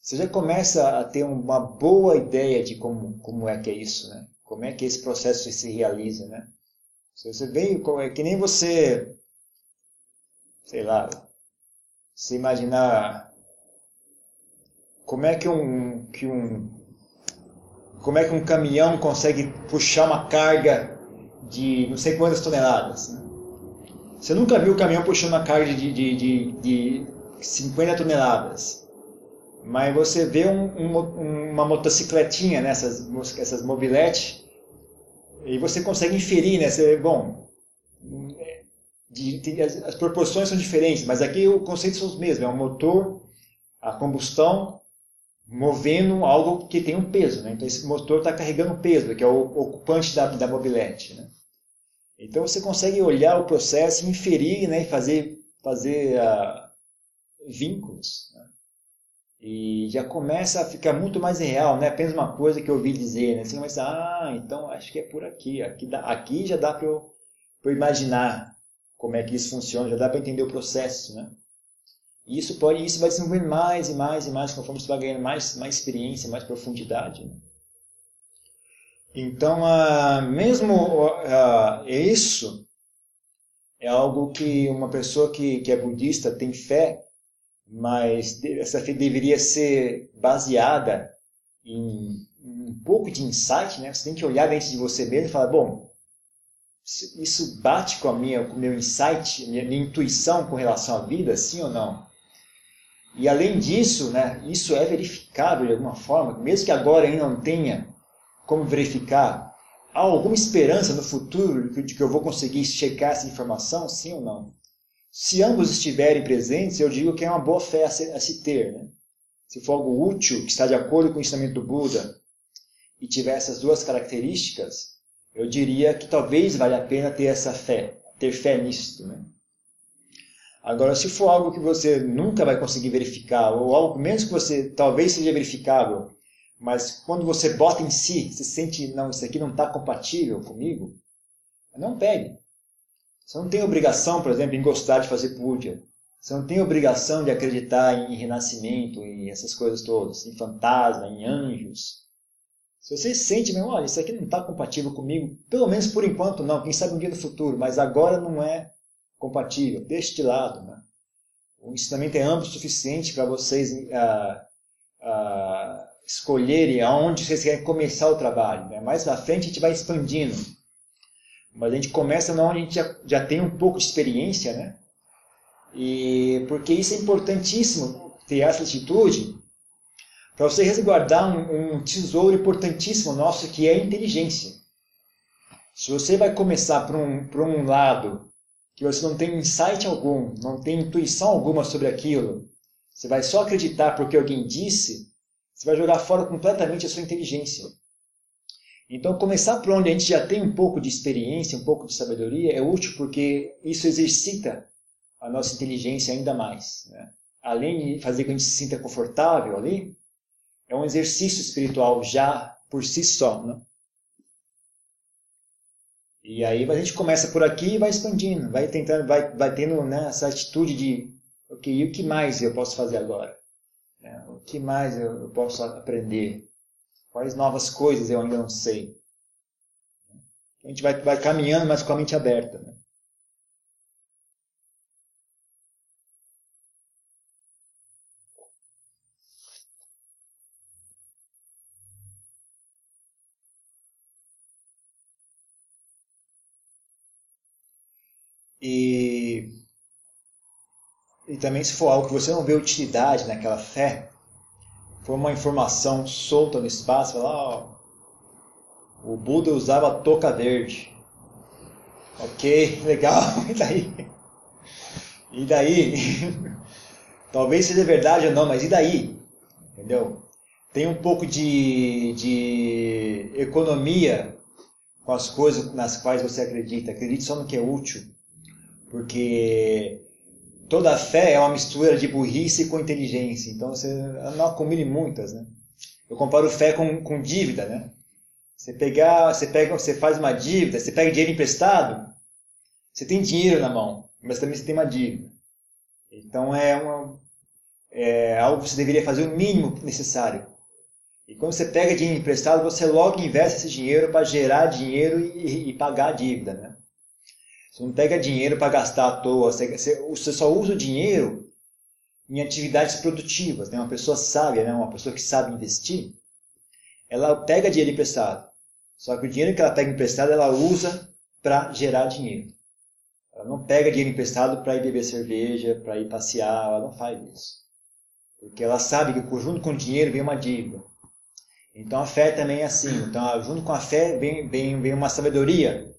você já começa a ter uma boa ideia de como, como é que é isso, né? como é que esse processo se realiza. Né? Se você vem, é que nem você, sei lá, se imaginar como é que um, que um, como é que um caminhão consegue puxar uma carga de não sei quantas toneladas. Né? Você nunca viu o caminhão puxando uma carga de, de, de, de 50 toneladas. Mas você vê um, um, uma motocicletinha, né? essas mobiletes, e você consegue inferir, né? Você, bom, de, de, as, as, proporções são diferentes, mas aqui o conceito são os mesmos. É um motor, a combustão, movendo algo que tem um peso. Né? Então esse motor está carregando peso, que é o ocupante da, da mobilete. Né? Então você consegue olhar o processo, inferir né? e fazer, fazer uh, vínculos. Né? E já começa a ficar muito mais real, não é apenas uma coisa que eu ouvi dizer. Né? Você começa, ah, então acho que é por aqui. Aqui, dá, aqui já dá para eu, eu, imaginar como é que isso funciona, já dá para entender o processo. Né? E isso, pode, isso vai desenvolver mais e mais e mais conforme você vai ganhando mais, mais experiência, mais profundidade. Né? Então, uh, mesmo uh, isso é algo que uma pessoa que, que é budista tem fé mas essa fé deveria ser baseada em um pouco de insight, né? Você tem que olhar dentro de você mesmo e falar, bom, isso bate com a minha, com o meu insight, minha, minha intuição com relação à vida, sim ou não? E além disso, né, isso é verificável de alguma forma, mesmo que agora ainda não tenha como verificar? Há alguma esperança no futuro de que eu vou conseguir checar essa informação, sim ou não? Se ambos estiverem presentes, eu digo que é uma boa fé a se, a se ter. Né? Se for algo útil, que está de acordo com o ensinamento do Buda, e tiver essas duas características, eu diria que talvez valha a pena ter essa fé, ter fé nisto. Né? Agora, se for algo que você nunca vai conseguir verificar, ou algo menos que você talvez seja verificável, mas quando você bota em si, você sente, não, isso aqui não está compatível comigo, não pegue. Você não tem obrigação, por exemplo, em gostar de fazer puja. Você não tem obrigação de acreditar em renascimento e essas coisas todas, em fantasma, em anjos. Se você sente mesmo, olha, isso aqui não está compatível comigo, pelo menos por enquanto não, quem sabe um dia no futuro, mas agora não é compatível, deixe de lado. Né? O ensinamento é amplo o suficiente para vocês ah, ah, escolherem aonde vocês querem começar o trabalho. Né? Mais à frente a gente vai expandindo. Mas a gente começa onde a gente já, já tem um pouco de experiência, né? E porque isso é importantíssimo, ter essa atitude, para você resguardar um, um, tesouro importantíssimo nosso que é a inteligência. Se você vai começar por um, por um lado que você não tem insight algum, não tem intuição alguma sobre aquilo, você vai só acreditar porque alguém disse, você vai jogar fora completamente a sua inteligência. Então, começar por onde a gente já tem um pouco de experiência, um pouco de sabedoria, é útil porque isso exercita a nossa inteligência ainda mais. Né? Além de fazer com que a gente se sinta confortável ali, é um exercício espiritual já por si só. Né? E aí a gente começa por aqui e vai expandindo, vai tentando, vai, vai tendo né, essa atitude de, ok, e o que mais eu posso fazer agora? Né? O que mais eu, eu posso aprender? Quais novas coisas eu ainda não sei? A gente vai, vai caminhando, mas com a mente aberta. Né? E, e também se for algo que você não vê utilidade naquela fé, for uma informação solta no espaço, ó, o Buda usava touca verde. Ok, legal, e daí? E daí? Talvez seja verdade ou não, mas e daí? Entendeu? Tem um pouco de, de economia com as coisas nas quais você acredita. Acredite só no que é útil. Porque toda fé é uma mistura de burrice com inteligência. Então você não acumule muitas, né? Eu comparo fé com, com dívida, né? Você pegar, você pega, você faz uma dívida, você pega dinheiro emprestado, você tem dinheiro na mão, mas também você tem uma dívida. Então é, uma, é algo que você deveria fazer o mínimo necessário. E quando você pega dinheiro emprestado, você logo investe esse dinheiro para gerar dinheiro e, e, pagar a dívida, né? Você não pega dinheiro para gastar à toa, você, só usa o dinheiro em atividades produtivas. Né? Uma pessoa sábia, né? uma pessoa que sabe investir, ela pega dinheiro emprestado. Só que o dinheiro que ela pega emprestado, ela usa para gerar dinheiro. Ela não pega dinheiro emprestado para ir beber cerveja, para ir passear, ela não faz isso. Porque ela sabe que junto com o dinheiro vem uma dívida. Então a fé também é assim. Então junto com a fé vem, vem, vem uma sabedoria,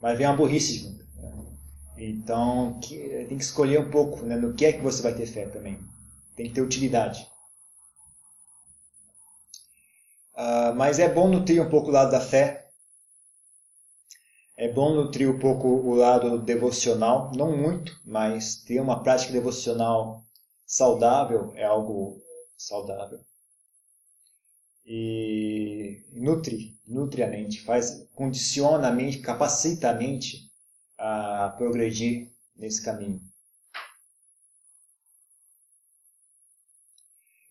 mas vem uma burrice junto. Então, que, tem que escolher um pouco né, no que é que você vai ter fé também. Tem que ter utilidade. Uh, mas é bom nutrir um pouco o lado da fé. É bom nutrir um pouco o lado devocional. Não muito, mas ter uma prática devocional saudável é algo saudável. E nutre, nutre a mente, faz, condiciona a mente, capacita a mente a progredir nesse caminho.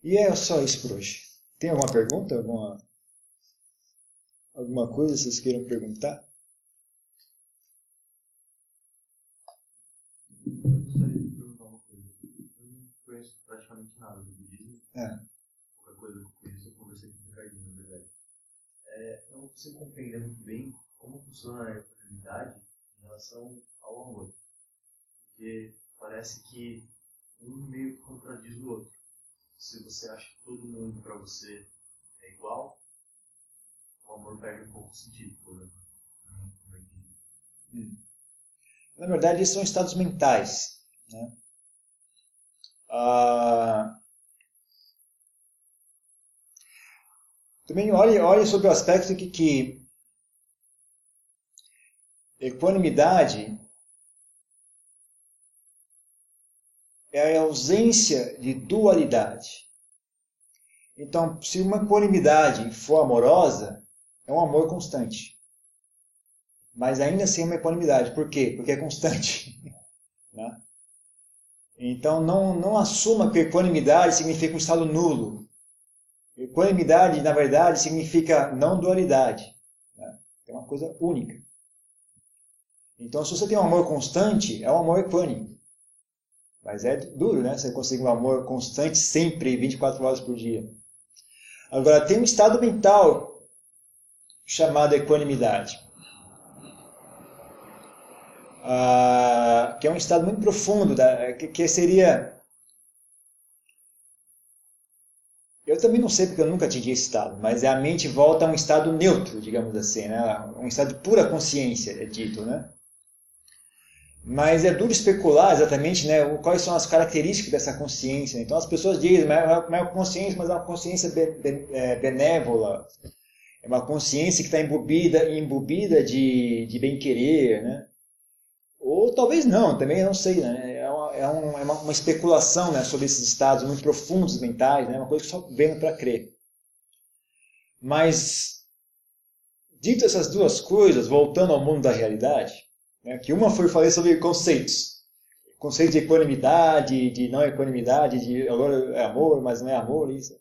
E é só isso por hoje. Tem alguma pergunta? Alguma, alguma coisa que vocês queiram perguntar? Eu gostaria de perguntar uma coisa. Eu não conheço praticamente nada do budismo. É. Pouca coisa que eu conheço, eu conversei com o Ricardinho, na verdade. É, eu não consigo compreender muito bem como funciona a em relação ao amor. Porque parece que um meio que contradiz o outro. Se você acha que todo mundo para você é igual, o amor perde um pouco o sentido, por. Hum. Na verdade, são estados mentais. Né? Ah, também olhe, olhe sobre o aspecto que, que equanimidade é a ausência de dualidade. Então, se uma equanimidade for amorosa, é um amor constante. Mas ainda assim é uma equanimidade. Por quê? Porque é constante. né? Então, não, não assuma que equanimidade significa um estado nulo. Equanimidade, na verdade, significa não dualidade. Né? É uma coisa única. Então, se você tem um amor constante, é um amor equânime. Mas é duro, né? Você conseguir um amor constante sempre, 24 horas por dia. Agora, tem um estado mental chamado equanimidade. Ah, que é um estado muito profundo, da, que, que, seria. Eu também não sei porque eu nunca atingi esse estado, mas a mente volta a um estado neutro, digamos assim, né? um estado de pura consciência, é dito. Né? Mas é duro especular exatamente né, quais são as características dessa consciência. Então as pessoas dizem, mas é uma consciência, mas é uma consciência é, benévola. É uma consciência que está embubida, embubida de, de bem-querer, né? Ou talvez não, também não sei, né? É uma, é uma, é uma especulação né, sobre esses estados muito profundos mentais, né? Uma coisa que só vendo para crer. Mas, dito essas duas coisas, voltando ao mundo da realidade, né? Que uma foi falar sobre conceitos. Conceito de equanimidade, de não equanimidade, de agora é amor, mas não é amor, isso.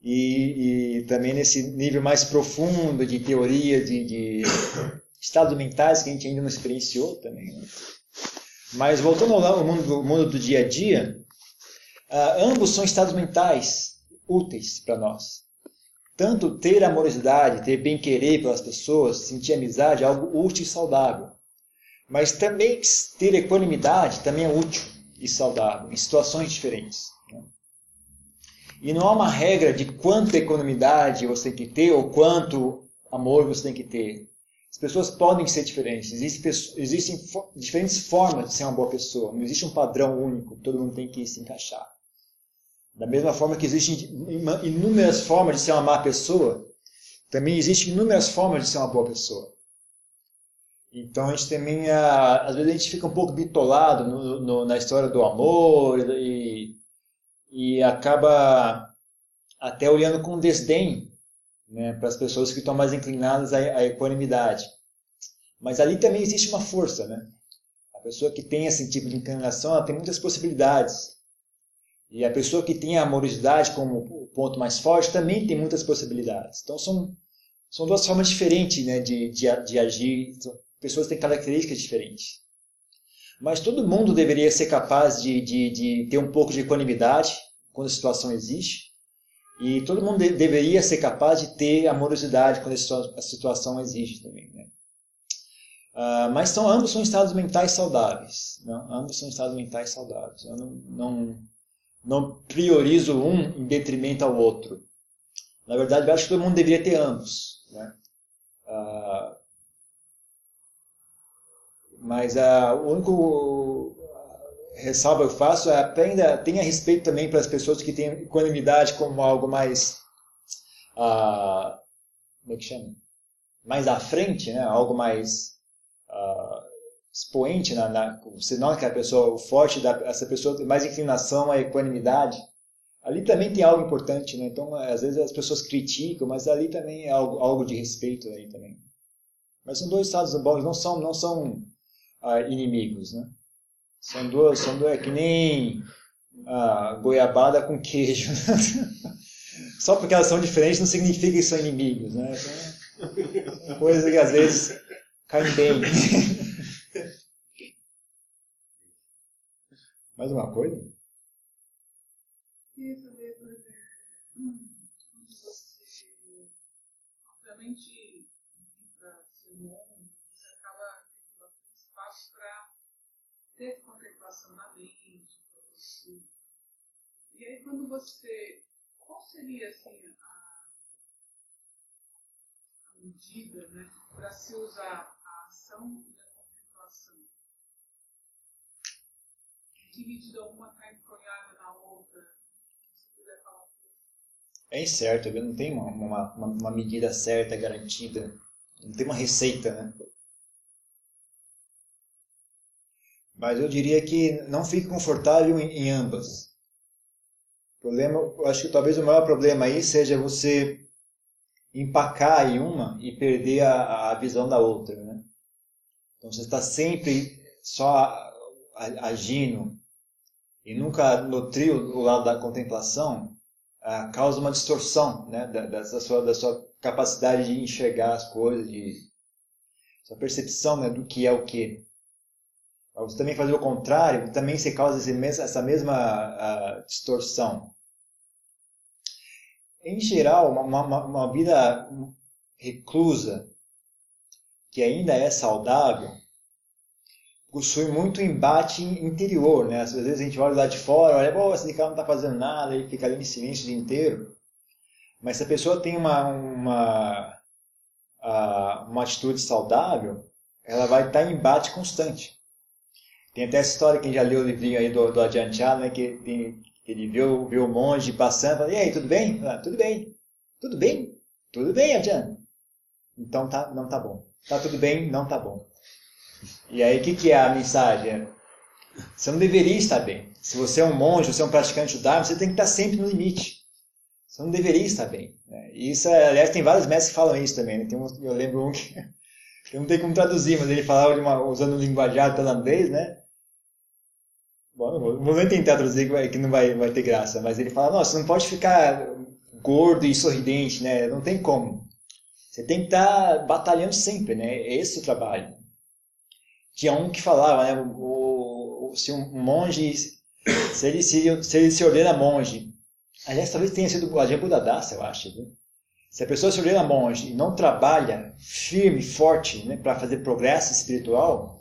E, e também nesse nível mais profundo de teoria, de, de estados mentais que a gente ainda não experienciou também. Né? Mas voltando ao mundo, mundo do dia a dia, uh, ambos são estados mentais úteis para nós. Tanto ter amorosidade, ter bem-querer pelas pessoas, sentir amizade é algo útil e saudável. Mas também ter equanimidade também é útil e saudável, em situações diferentes. Né? E não há uma regra de quanta equanimidade você tem que ter ou quanto amor você tem que ter. As pessoas podem ser diferentes. Existem, existem diferentes formas de ser uma boa pessoa. Não existe um padrão único. Todo mundo tem que se encaixar. Da mesma forma que existem inúmeras formas de ser uma má pessoa, também existem inúmeras formas de ser uma boa pessoa. Então a gente também, às vezes a gente fica um pouco bitolado no, no, na história do amor e, e acaba até olhando com desdém né, para as pessoas que estão mais inclinadas à, à equanimidade. Mas ali também existe uma força, né? A pessoa que tem esse tipo de inclinação, ela tem muitas possibilidades. E a pessoa que tem a amorosidade como o ponto mais forte também tem muitas possibilidades. Então são, são duas formas diferentes né, de, de, de agir pessoas têm características diferentes. Mas todo mundo deveria ser capaz de, de, de ter um pouco de equanimidade quando a situação existe. E todo mundo de, deveria ser capaz de ter amorosidade quando a situação exige também. Né? Uh, mas são, ambos são estados mentais saudáveis. Não? Ambos são estados mentais saudáveis. Eu não, não, não priorizo um em detrimento ao outro. Na verdade, eu acho que todo mundo deveria ter ambos. Né? Uh, mas a, o único ressalva que eu faço é aprenda, tenha respeito também para as pessoas que têm equanimidade como algo mais. Uh, como é que chama? Mais à frente, né? algo mais uh, expoente. Na, na, é que a pessoa forte, da, essa pessoa tem mais inclinação à equanimidade. Ali também tem algo importante, né? Então, às vezes as pessoas criticam, mas ali também é algo, algo de respeito aí também. Mas são dois estados bons, não são, não são inimigos, né? São duas, são duas, é que nem goiabada com queijo. Só porque elas são diferentes não significa que são inimigos, né? Então, coisa que às vezes caem bem. Mais uma coisa? Queria saber, por exemplo, você, obviamente, para ser bom, ter contemplação na mente, você. E aí quando você. Qual seria assim a, a medida né, para se usar a ação e a contemplação? Que medida uma está entronhada na outra? É incerto, não tem uma, uma, uma medida certa, garantida. Não tem uma receita, né? Mas eu diria que não fique confortável em, em ambas. Problema, acho que talvez o maior problema aí seja você empacar em uma e perder a, a visão da outra, né? Então você está sempre só agindo e nunca nutriu o lado da contemplação, ah, causa uma distorção né, da, da, sua, da sua capacidade de enxergar as coisas, de sua percepção né, do que é o que. Você também fazer o contrário, também se causa essa mesma uh, distorção. Em geral, uma, uma, uma vida reclusa, que ainda é saudável, possui muito embate interior, né? Às vezes a gente olha lá de fora, olha, pô, esse cara não está fazendo nada, ele fica ali em silêncio o dia inteiro. Mas se a pessoa tem uma, uma, uma atitude saudável, ela vai estar em embate constante. Tem até essa história, quem já leu o livrinho aí do, do Adianteado, né, que, tem, que ele viu, viu o monge passando e fala, e aí, tudo bem? Ah, tudo bem. Tudo bem? Tudo bem, Adian. Então tá, não tá bom. Tá tudo bem, não tá bom. E aí, o que, que é a mensagem? Você não deveria estar bem. Se você é um monge, você é um praticante judaico, você tem que estar sempre no limite. Você não deveria estar bem. Né? Isso, aliás, tem vários mestres que falam isso também. Né? Um, eu lembro um que eu não tem como traduzir, mas ele falava uma, usando o linguajar tailandês, né? Bom, vou, tentar traduzir que, vai, que não vai, vai ter graça, mas ele fala, nossa, não pode ficar gordo e sorridente, né? Não tem como. Você tem que estar batalhando sempre, né? É esse o trabalho. Tinha um que falava, né? O, o, se um monge, se ele se, se ele se ordena monge Aliás, talvez tenha sido o Ajahn Buddhadasa, eu acho. Viu? Se a pessoa se ordena monge e não trabalha firme, forte, né, para fazer progresso espiritual,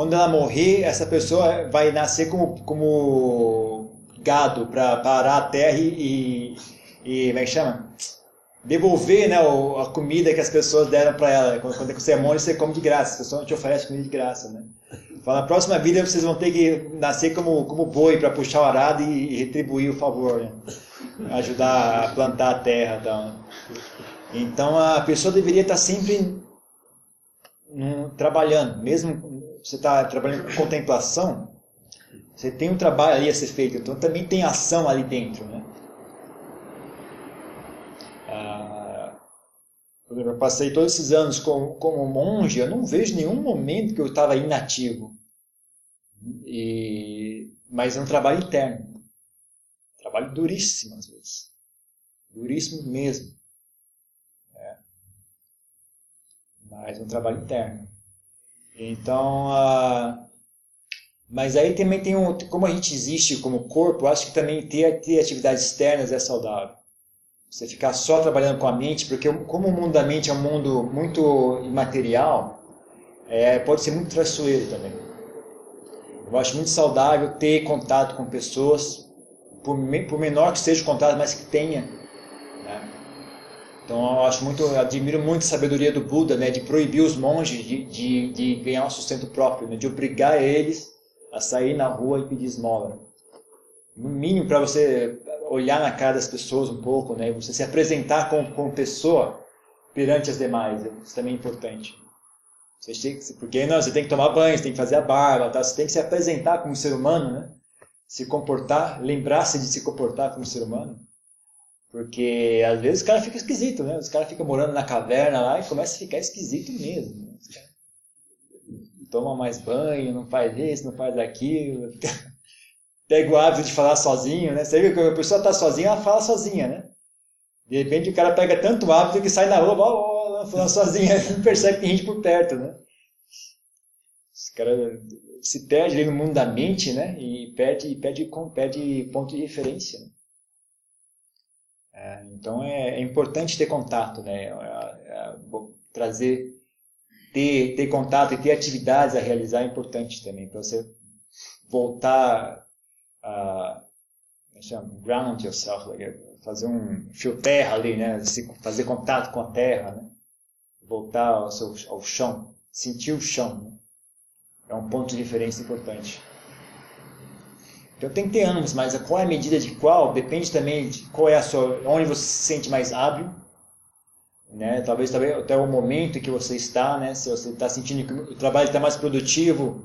quando ela morrer, essa pessoa vai nascer como, como gado para parar a terra e, e, como é que chama? Devolver né, a comida que as pessoas deram para ela. Quando, quando você é monge, você come de graça, a pessoa não te oferece comida de graça. Né? Fala, na próxima vida vocês vão ter que nascer como, como boi para puxar o arado e, e retribuir o favor. Né? ajudar a plantar a terra. Tal. Então a pessoa deveria estar sempre um, trabalhando, mesmo você está trabalhando com contemplação, você tem um trabalho ali a ser feito, então também tem ação ali dentro, né? Ah, eu passei todos esses anos como, como monge, eu não vejo nenhum momento que eu estava inativo. E, mas é um trabalho interno. Trabalho duríssimo às vezes. Duríssimo mesmo. É. Mas é um trabalho interno. Então, mas aí também tem um, como a gente existe como corpo, acho que também ter, ter atividades externas é saudável. Você ficar só trabalhando com a mente, porque como o mundo da mente é um mundo muito imaterial, é, pode ser muito traiçoeiro também. Eu acho muito saudável ter contato com pessoas por, por menor que seja o contrato, mas que tenha. Né? Então eu acho muito, eu admiro muito a sabedoria do Buda, né, de proibir os monges de, de, de ganhar um sustento próprio, né, de obrigar eles a sair na rua e pedir esmola. No mínimo para você olhar na cara das pessoas um pouco, né, você se apresentar como, como pessoa perante as demais, isso também é importante. Você tem que, porque não, você tem que tomar banho, você tem que fazer a barba, tá? você tem que se apresentar como ser humano, né? se comportar, lembrar-se de se comportar como ser humano. Porque às vezes o cara fica esquisito, né? Os caras ficam morando na caverna lá e começa a ficar esquisito mesmo. Toma mais banho, não faz isso, não faz aquilo. Pega o hábito de falar sozinho, né? Você vê que a pessoa está sozinha, ela fala sozinha, né? De repente o cara pega tanto hábito que sai na rua, ó, ó, falando sozinha, não percebe que tem gente por perto, né? Os caras se perde ali no mundo da mente, né? E perde, perde, perde ponto de referência. Né? É, então é, é, importante ter contato, né? É, é, trazer, ter, ter contato e ter atividades a realizar é importante também para você voltar a ground yourself, fazer um fio terra ali, né? fazer contato com a terra, né? voltar ao, seu, ao chão, sentir o chão. Né? É um ponto de diferença importante. Então tem que ter ânimos, mas qual é a medida de qual depende também de qual é a sua, onde você se sente mais hábil, né? Talvez, talvez até o momento que você está, né? Se você está sentindo que o trabalho está mais produtivo,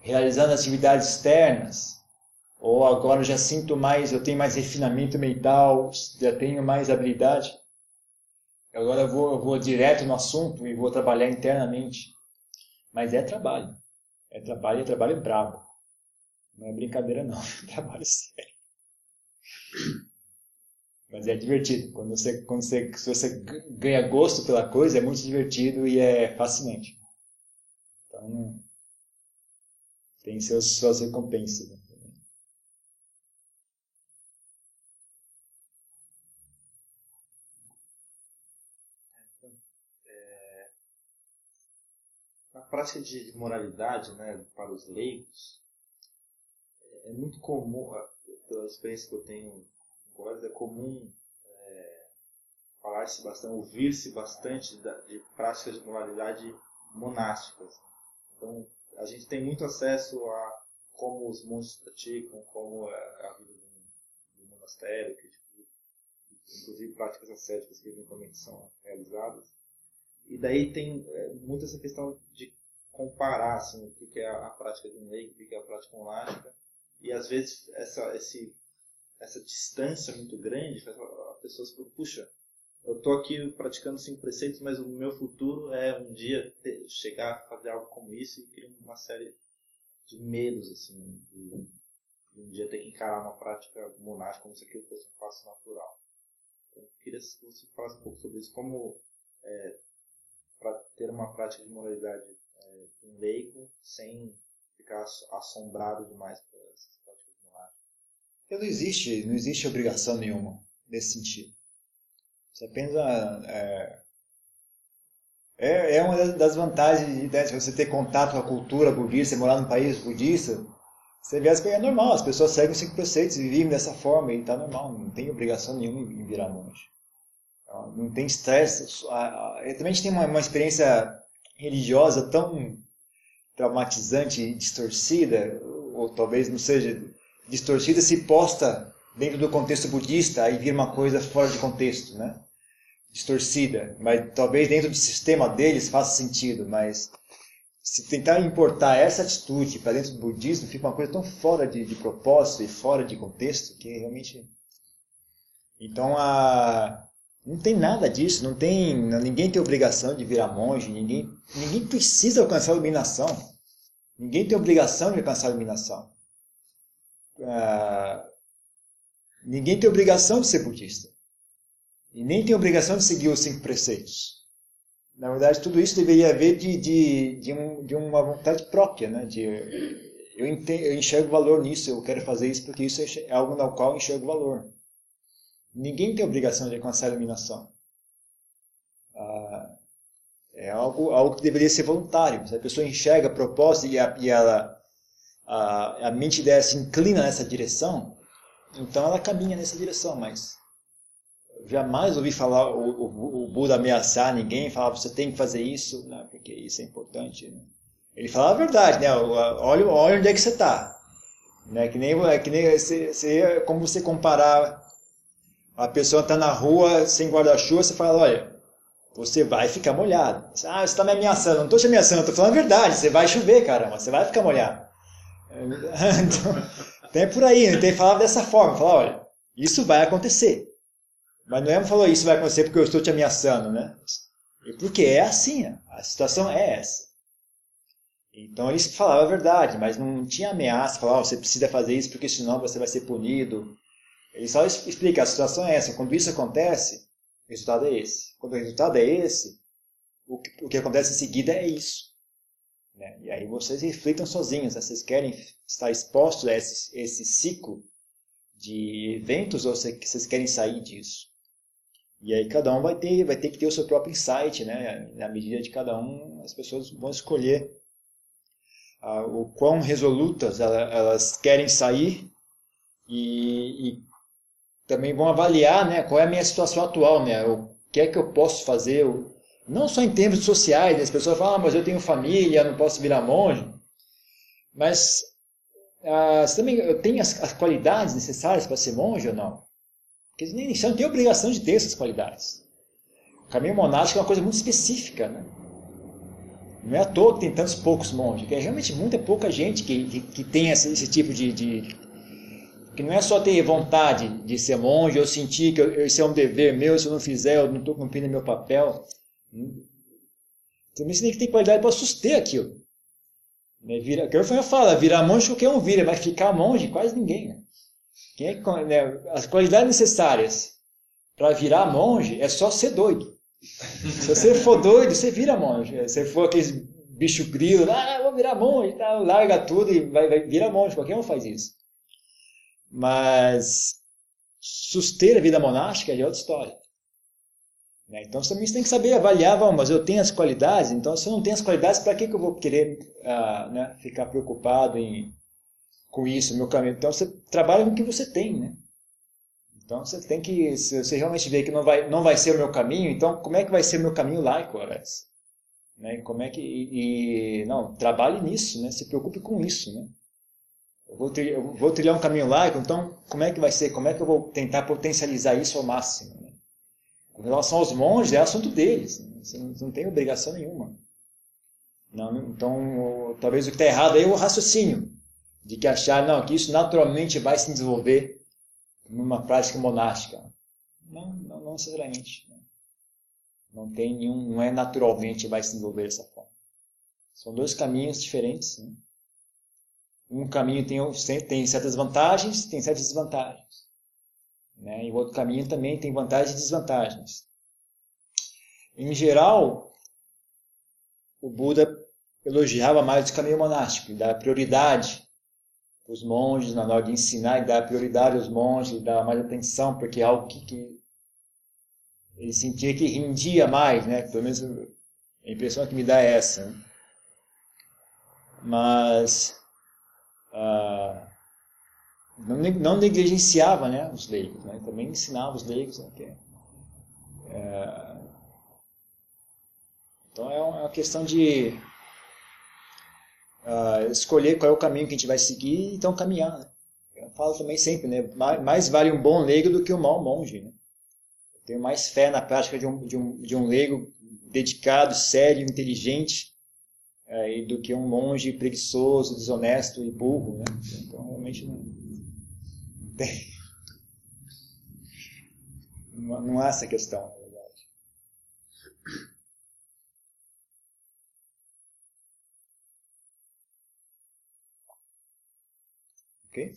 realizando atividades externas, ou agora eu já sinto mais, eu tenho mais refinamento mental, já tenho mais habilidade. Agora eu vou, eu vou direto no assunto e vou trabalhar internamente. Mas é trabalho. É trabalho é trabalho bravo. Não é brincadeira não, trabalho sério. Mas é divertido. Quando você, quando você, se você ganha gosto pela coisa, é muito divertido e é fascinante. Então, tem seus, suas recompensas. Né? É, prática de moralidade, né, para os leigos, é, muito comum, pela experiência que eu tenho é comum é, falar-se bastante, ouvir-se bastante de práticas de moralidade monásticas. Então, a gente tem muito acesso a como os monges praticam, como é a vida do monastério, que, tipo, inclusive práticas ascéticas que eventualmente são realizadas. E daí tem é, muito essa questão de comparar assim, o que é a prática de um leigo, o que é a prática monástica. E às vezes essa, esse essa distância muito grande, faz a pessoa se puxa, eu estou aqui praticando cinco preceitos, mas o meu futuro é um dia ter, chegar a fazer algo como isso e cria uma série de medos, assim, de, de, um dia ter que encarar uma prática monástica como se aquilo fosse um passo natural. Então, eu queria que você falasse um pouco sobre isso, como é, para ter uma prática de moralidade é, de um leigo sem ficar assombrado demais por essas porque não existe, não existe obrigação nenhuma nesse sentido. Você é, é, é uma das vantagens de, você ter contato com a cultura budista, morar num país budista. Você vê que é normal, as pessoas seguem os cinco preceitos e vivem dessa forma e está normal, não tem obrigação nenhuma em virar monge. Então, não tem estresse. Também a gente tem uma, uma experiência religiosa tão traumatizante e distorcida, ou talvez não seja distorcida se posta dentro do contexto budista e vira uma coisa fora de contexto, né? Distorcida, mas talvez dentro do sistema deles faça sentido, mas se tentar importar essa atitude para dentro do budismo fica uma coisa tão fora de, de propósito e fora de contexto que realmente então a não tem nada disso, não tem ninguém tem obrigação de virar monge, ninguém ninguém precisa alcançar a iluminação, ninguém tem obrigação de alcançar a iluminação. Ah, ninguém tem obrigação de ser budista. E nem tem obrigação de seguir os cinco preceitos. Na verdade, tudo isso deveria haver de, de, de, um, de uma vontade própria. Né? De, eu, entendo, eu enxergo valor nisso, eu quero fazer isso porque isso é algo no qual eu enxergo valor. Ninguém tem obrigação de alcançar a iluminação. Ah, é algo, algo que deveria ser voluntário. Se a pessoa enxerga a proposta e, a, e ela a, a mente dela se inclina nessa direção, então ela caminha nessa direção, mas jamais ouvi falar o, o, o Buda ameaçar ninguém, falar você tem que fazer isso, né, porque isso é importante. Né? Ele falava a verdade, né? Olha, olha onde é que você está. Né? Que nem, que nem você, você, como você comparar a pessoa está na rua sem guarda-chuva, você fala, olha, você vai ficar molhado. Ah, você está me ameaçando. Não estou te ameaçando, estou falando a verdade. Você vai chover, caramba. Você vai ficar molhado. então, tem por aí, né? tem falava dessa forma, falar, olha, isso vai acontecer. Mas não é falou isso vai acontecer porque eu estou te ameaçando, né? Porque é assim, a situação é essa. Então eles falavam a verdade, mas não tinha ameaça, falava, você precisa fazer isso porque senão você vai ser punido. Ele só explica, a situação é essa, quando isso acontece, o resultado é esse. Quando o resultado é esse, o que, o que acontece em seguida é isso. Né? E aí vocês reflitam sozinhos, né? vocês querem estar expostos a esse, esse ciclo de eventos ou vocês querem sair disso? E aí cada um vai ter, vai ter que ter o seu próprio insight, né? Na medida de cada um, as pessoas vão escolher ah, o quão resolutas elas querem sair e, e, também vão avaliar, né? Qual é a minha situação atual, né? O que é que eu posso fazer? Não só em termos sociais, né? as pessoas falam, ah, mas eu tenho família, não posso virar monge. Mas ah, também tem as, as, qualidades necessárias para ser monge ou não? Porque nem, não tem obrigação de ter essas qualidades. O caminho monástico é uma coisa muito específica, né? Não é à toa que tem tantos poucos monges, que é realmente muita pouca gente que, que, que tem esse, esse tipo de, de, Que não é só ter vontade de ser monge, ou sentir que eu, isso é um dever meu, se eu não fizer, eu não estou cumprindo meu papel. Também você tem que ter qualidade para suster aquilo. Né? Vira, que eu falo, virar monge qualquer um vira, mas ficar monge quase ninguém. Né? Quem é, né, as qualidades necessárias para virar monge é só ser doido. Se você for doido, você vira monge. Se você for aqueles bicho grilo, ah, vou virar monge, tá, larga tudo e vai, vai virar monge. Qualquer um faz isso. Mas suster a vida monástica é outra história. Né? Então também você tem que saber avaliar, vamos, mas eu tenho as qualidades, então se eu não tenho as qualidades, para que, que eu vou querer uh, né, ficar preocupado em, com isso, meu caminho? Então você trabalha com o que você tem, né? Então você tem que, se você realmente vê que não vai, não vai ser o meu caminho, então como é que vai ser o meu caminho laico, Horácio? Né? Como é que, e, não, trabalhe nisso, né? Se preocupe com isso, né? Eu vou, trilhar, eu vou trilhar um caminho laico, então como é que vai ser? Como é que eu vou tentar potencializar isso ao máximo? Né? Relação aos monges, é assunto deles. Né? Você não, não tem obrigação nenhuma. Não, então, talvez o que está errado aí é o raciocínio de que achar não, que isso naturalmente vai se desenvolver numa prática monástica. Não, não, não necessariamente. Né? Não tem nenhum, não é naturalmente vai se desenvolver dessa forma. São dois caminhos diferentes. Né? Um caminho tem, tem certas vantagens, tem certas desvantagens. Né? E o outro caminho também tem vantagens e desvantagens. Em geral, o Buda elogiava mais o caminho monástico, dava prioridade para os monges na hora de ensinar, e dava prioridade aos monges, dava mais atenção, porque é algo que, que ele sentia que rendia mais, né? Pelo menos a impressão que me dá é essa. Mas uh, não, negligenciava né, os leigos, né? também ensinava os leigos. Né, que, é, então é uma questão de uh, escolher qual é o caminho que a gente vai seguir e então caminhar. Né? Eu falo também sempre, né? mais vale um bom leigo do que um mau monge. Né? Eu tenho mais fé na prática de um, de um, de um leigo dedicado, sério, inteligente, é, do que um monge preguiçoso, desonesto e burro. Né? Então realmente não tem. Não, há essa questão, na verdade. Ok?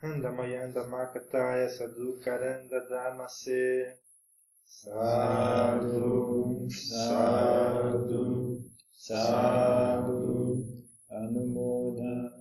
Andamayanda Makataya Sadhu Karanda Dhamase साधु साधु साधु अनुमोदन।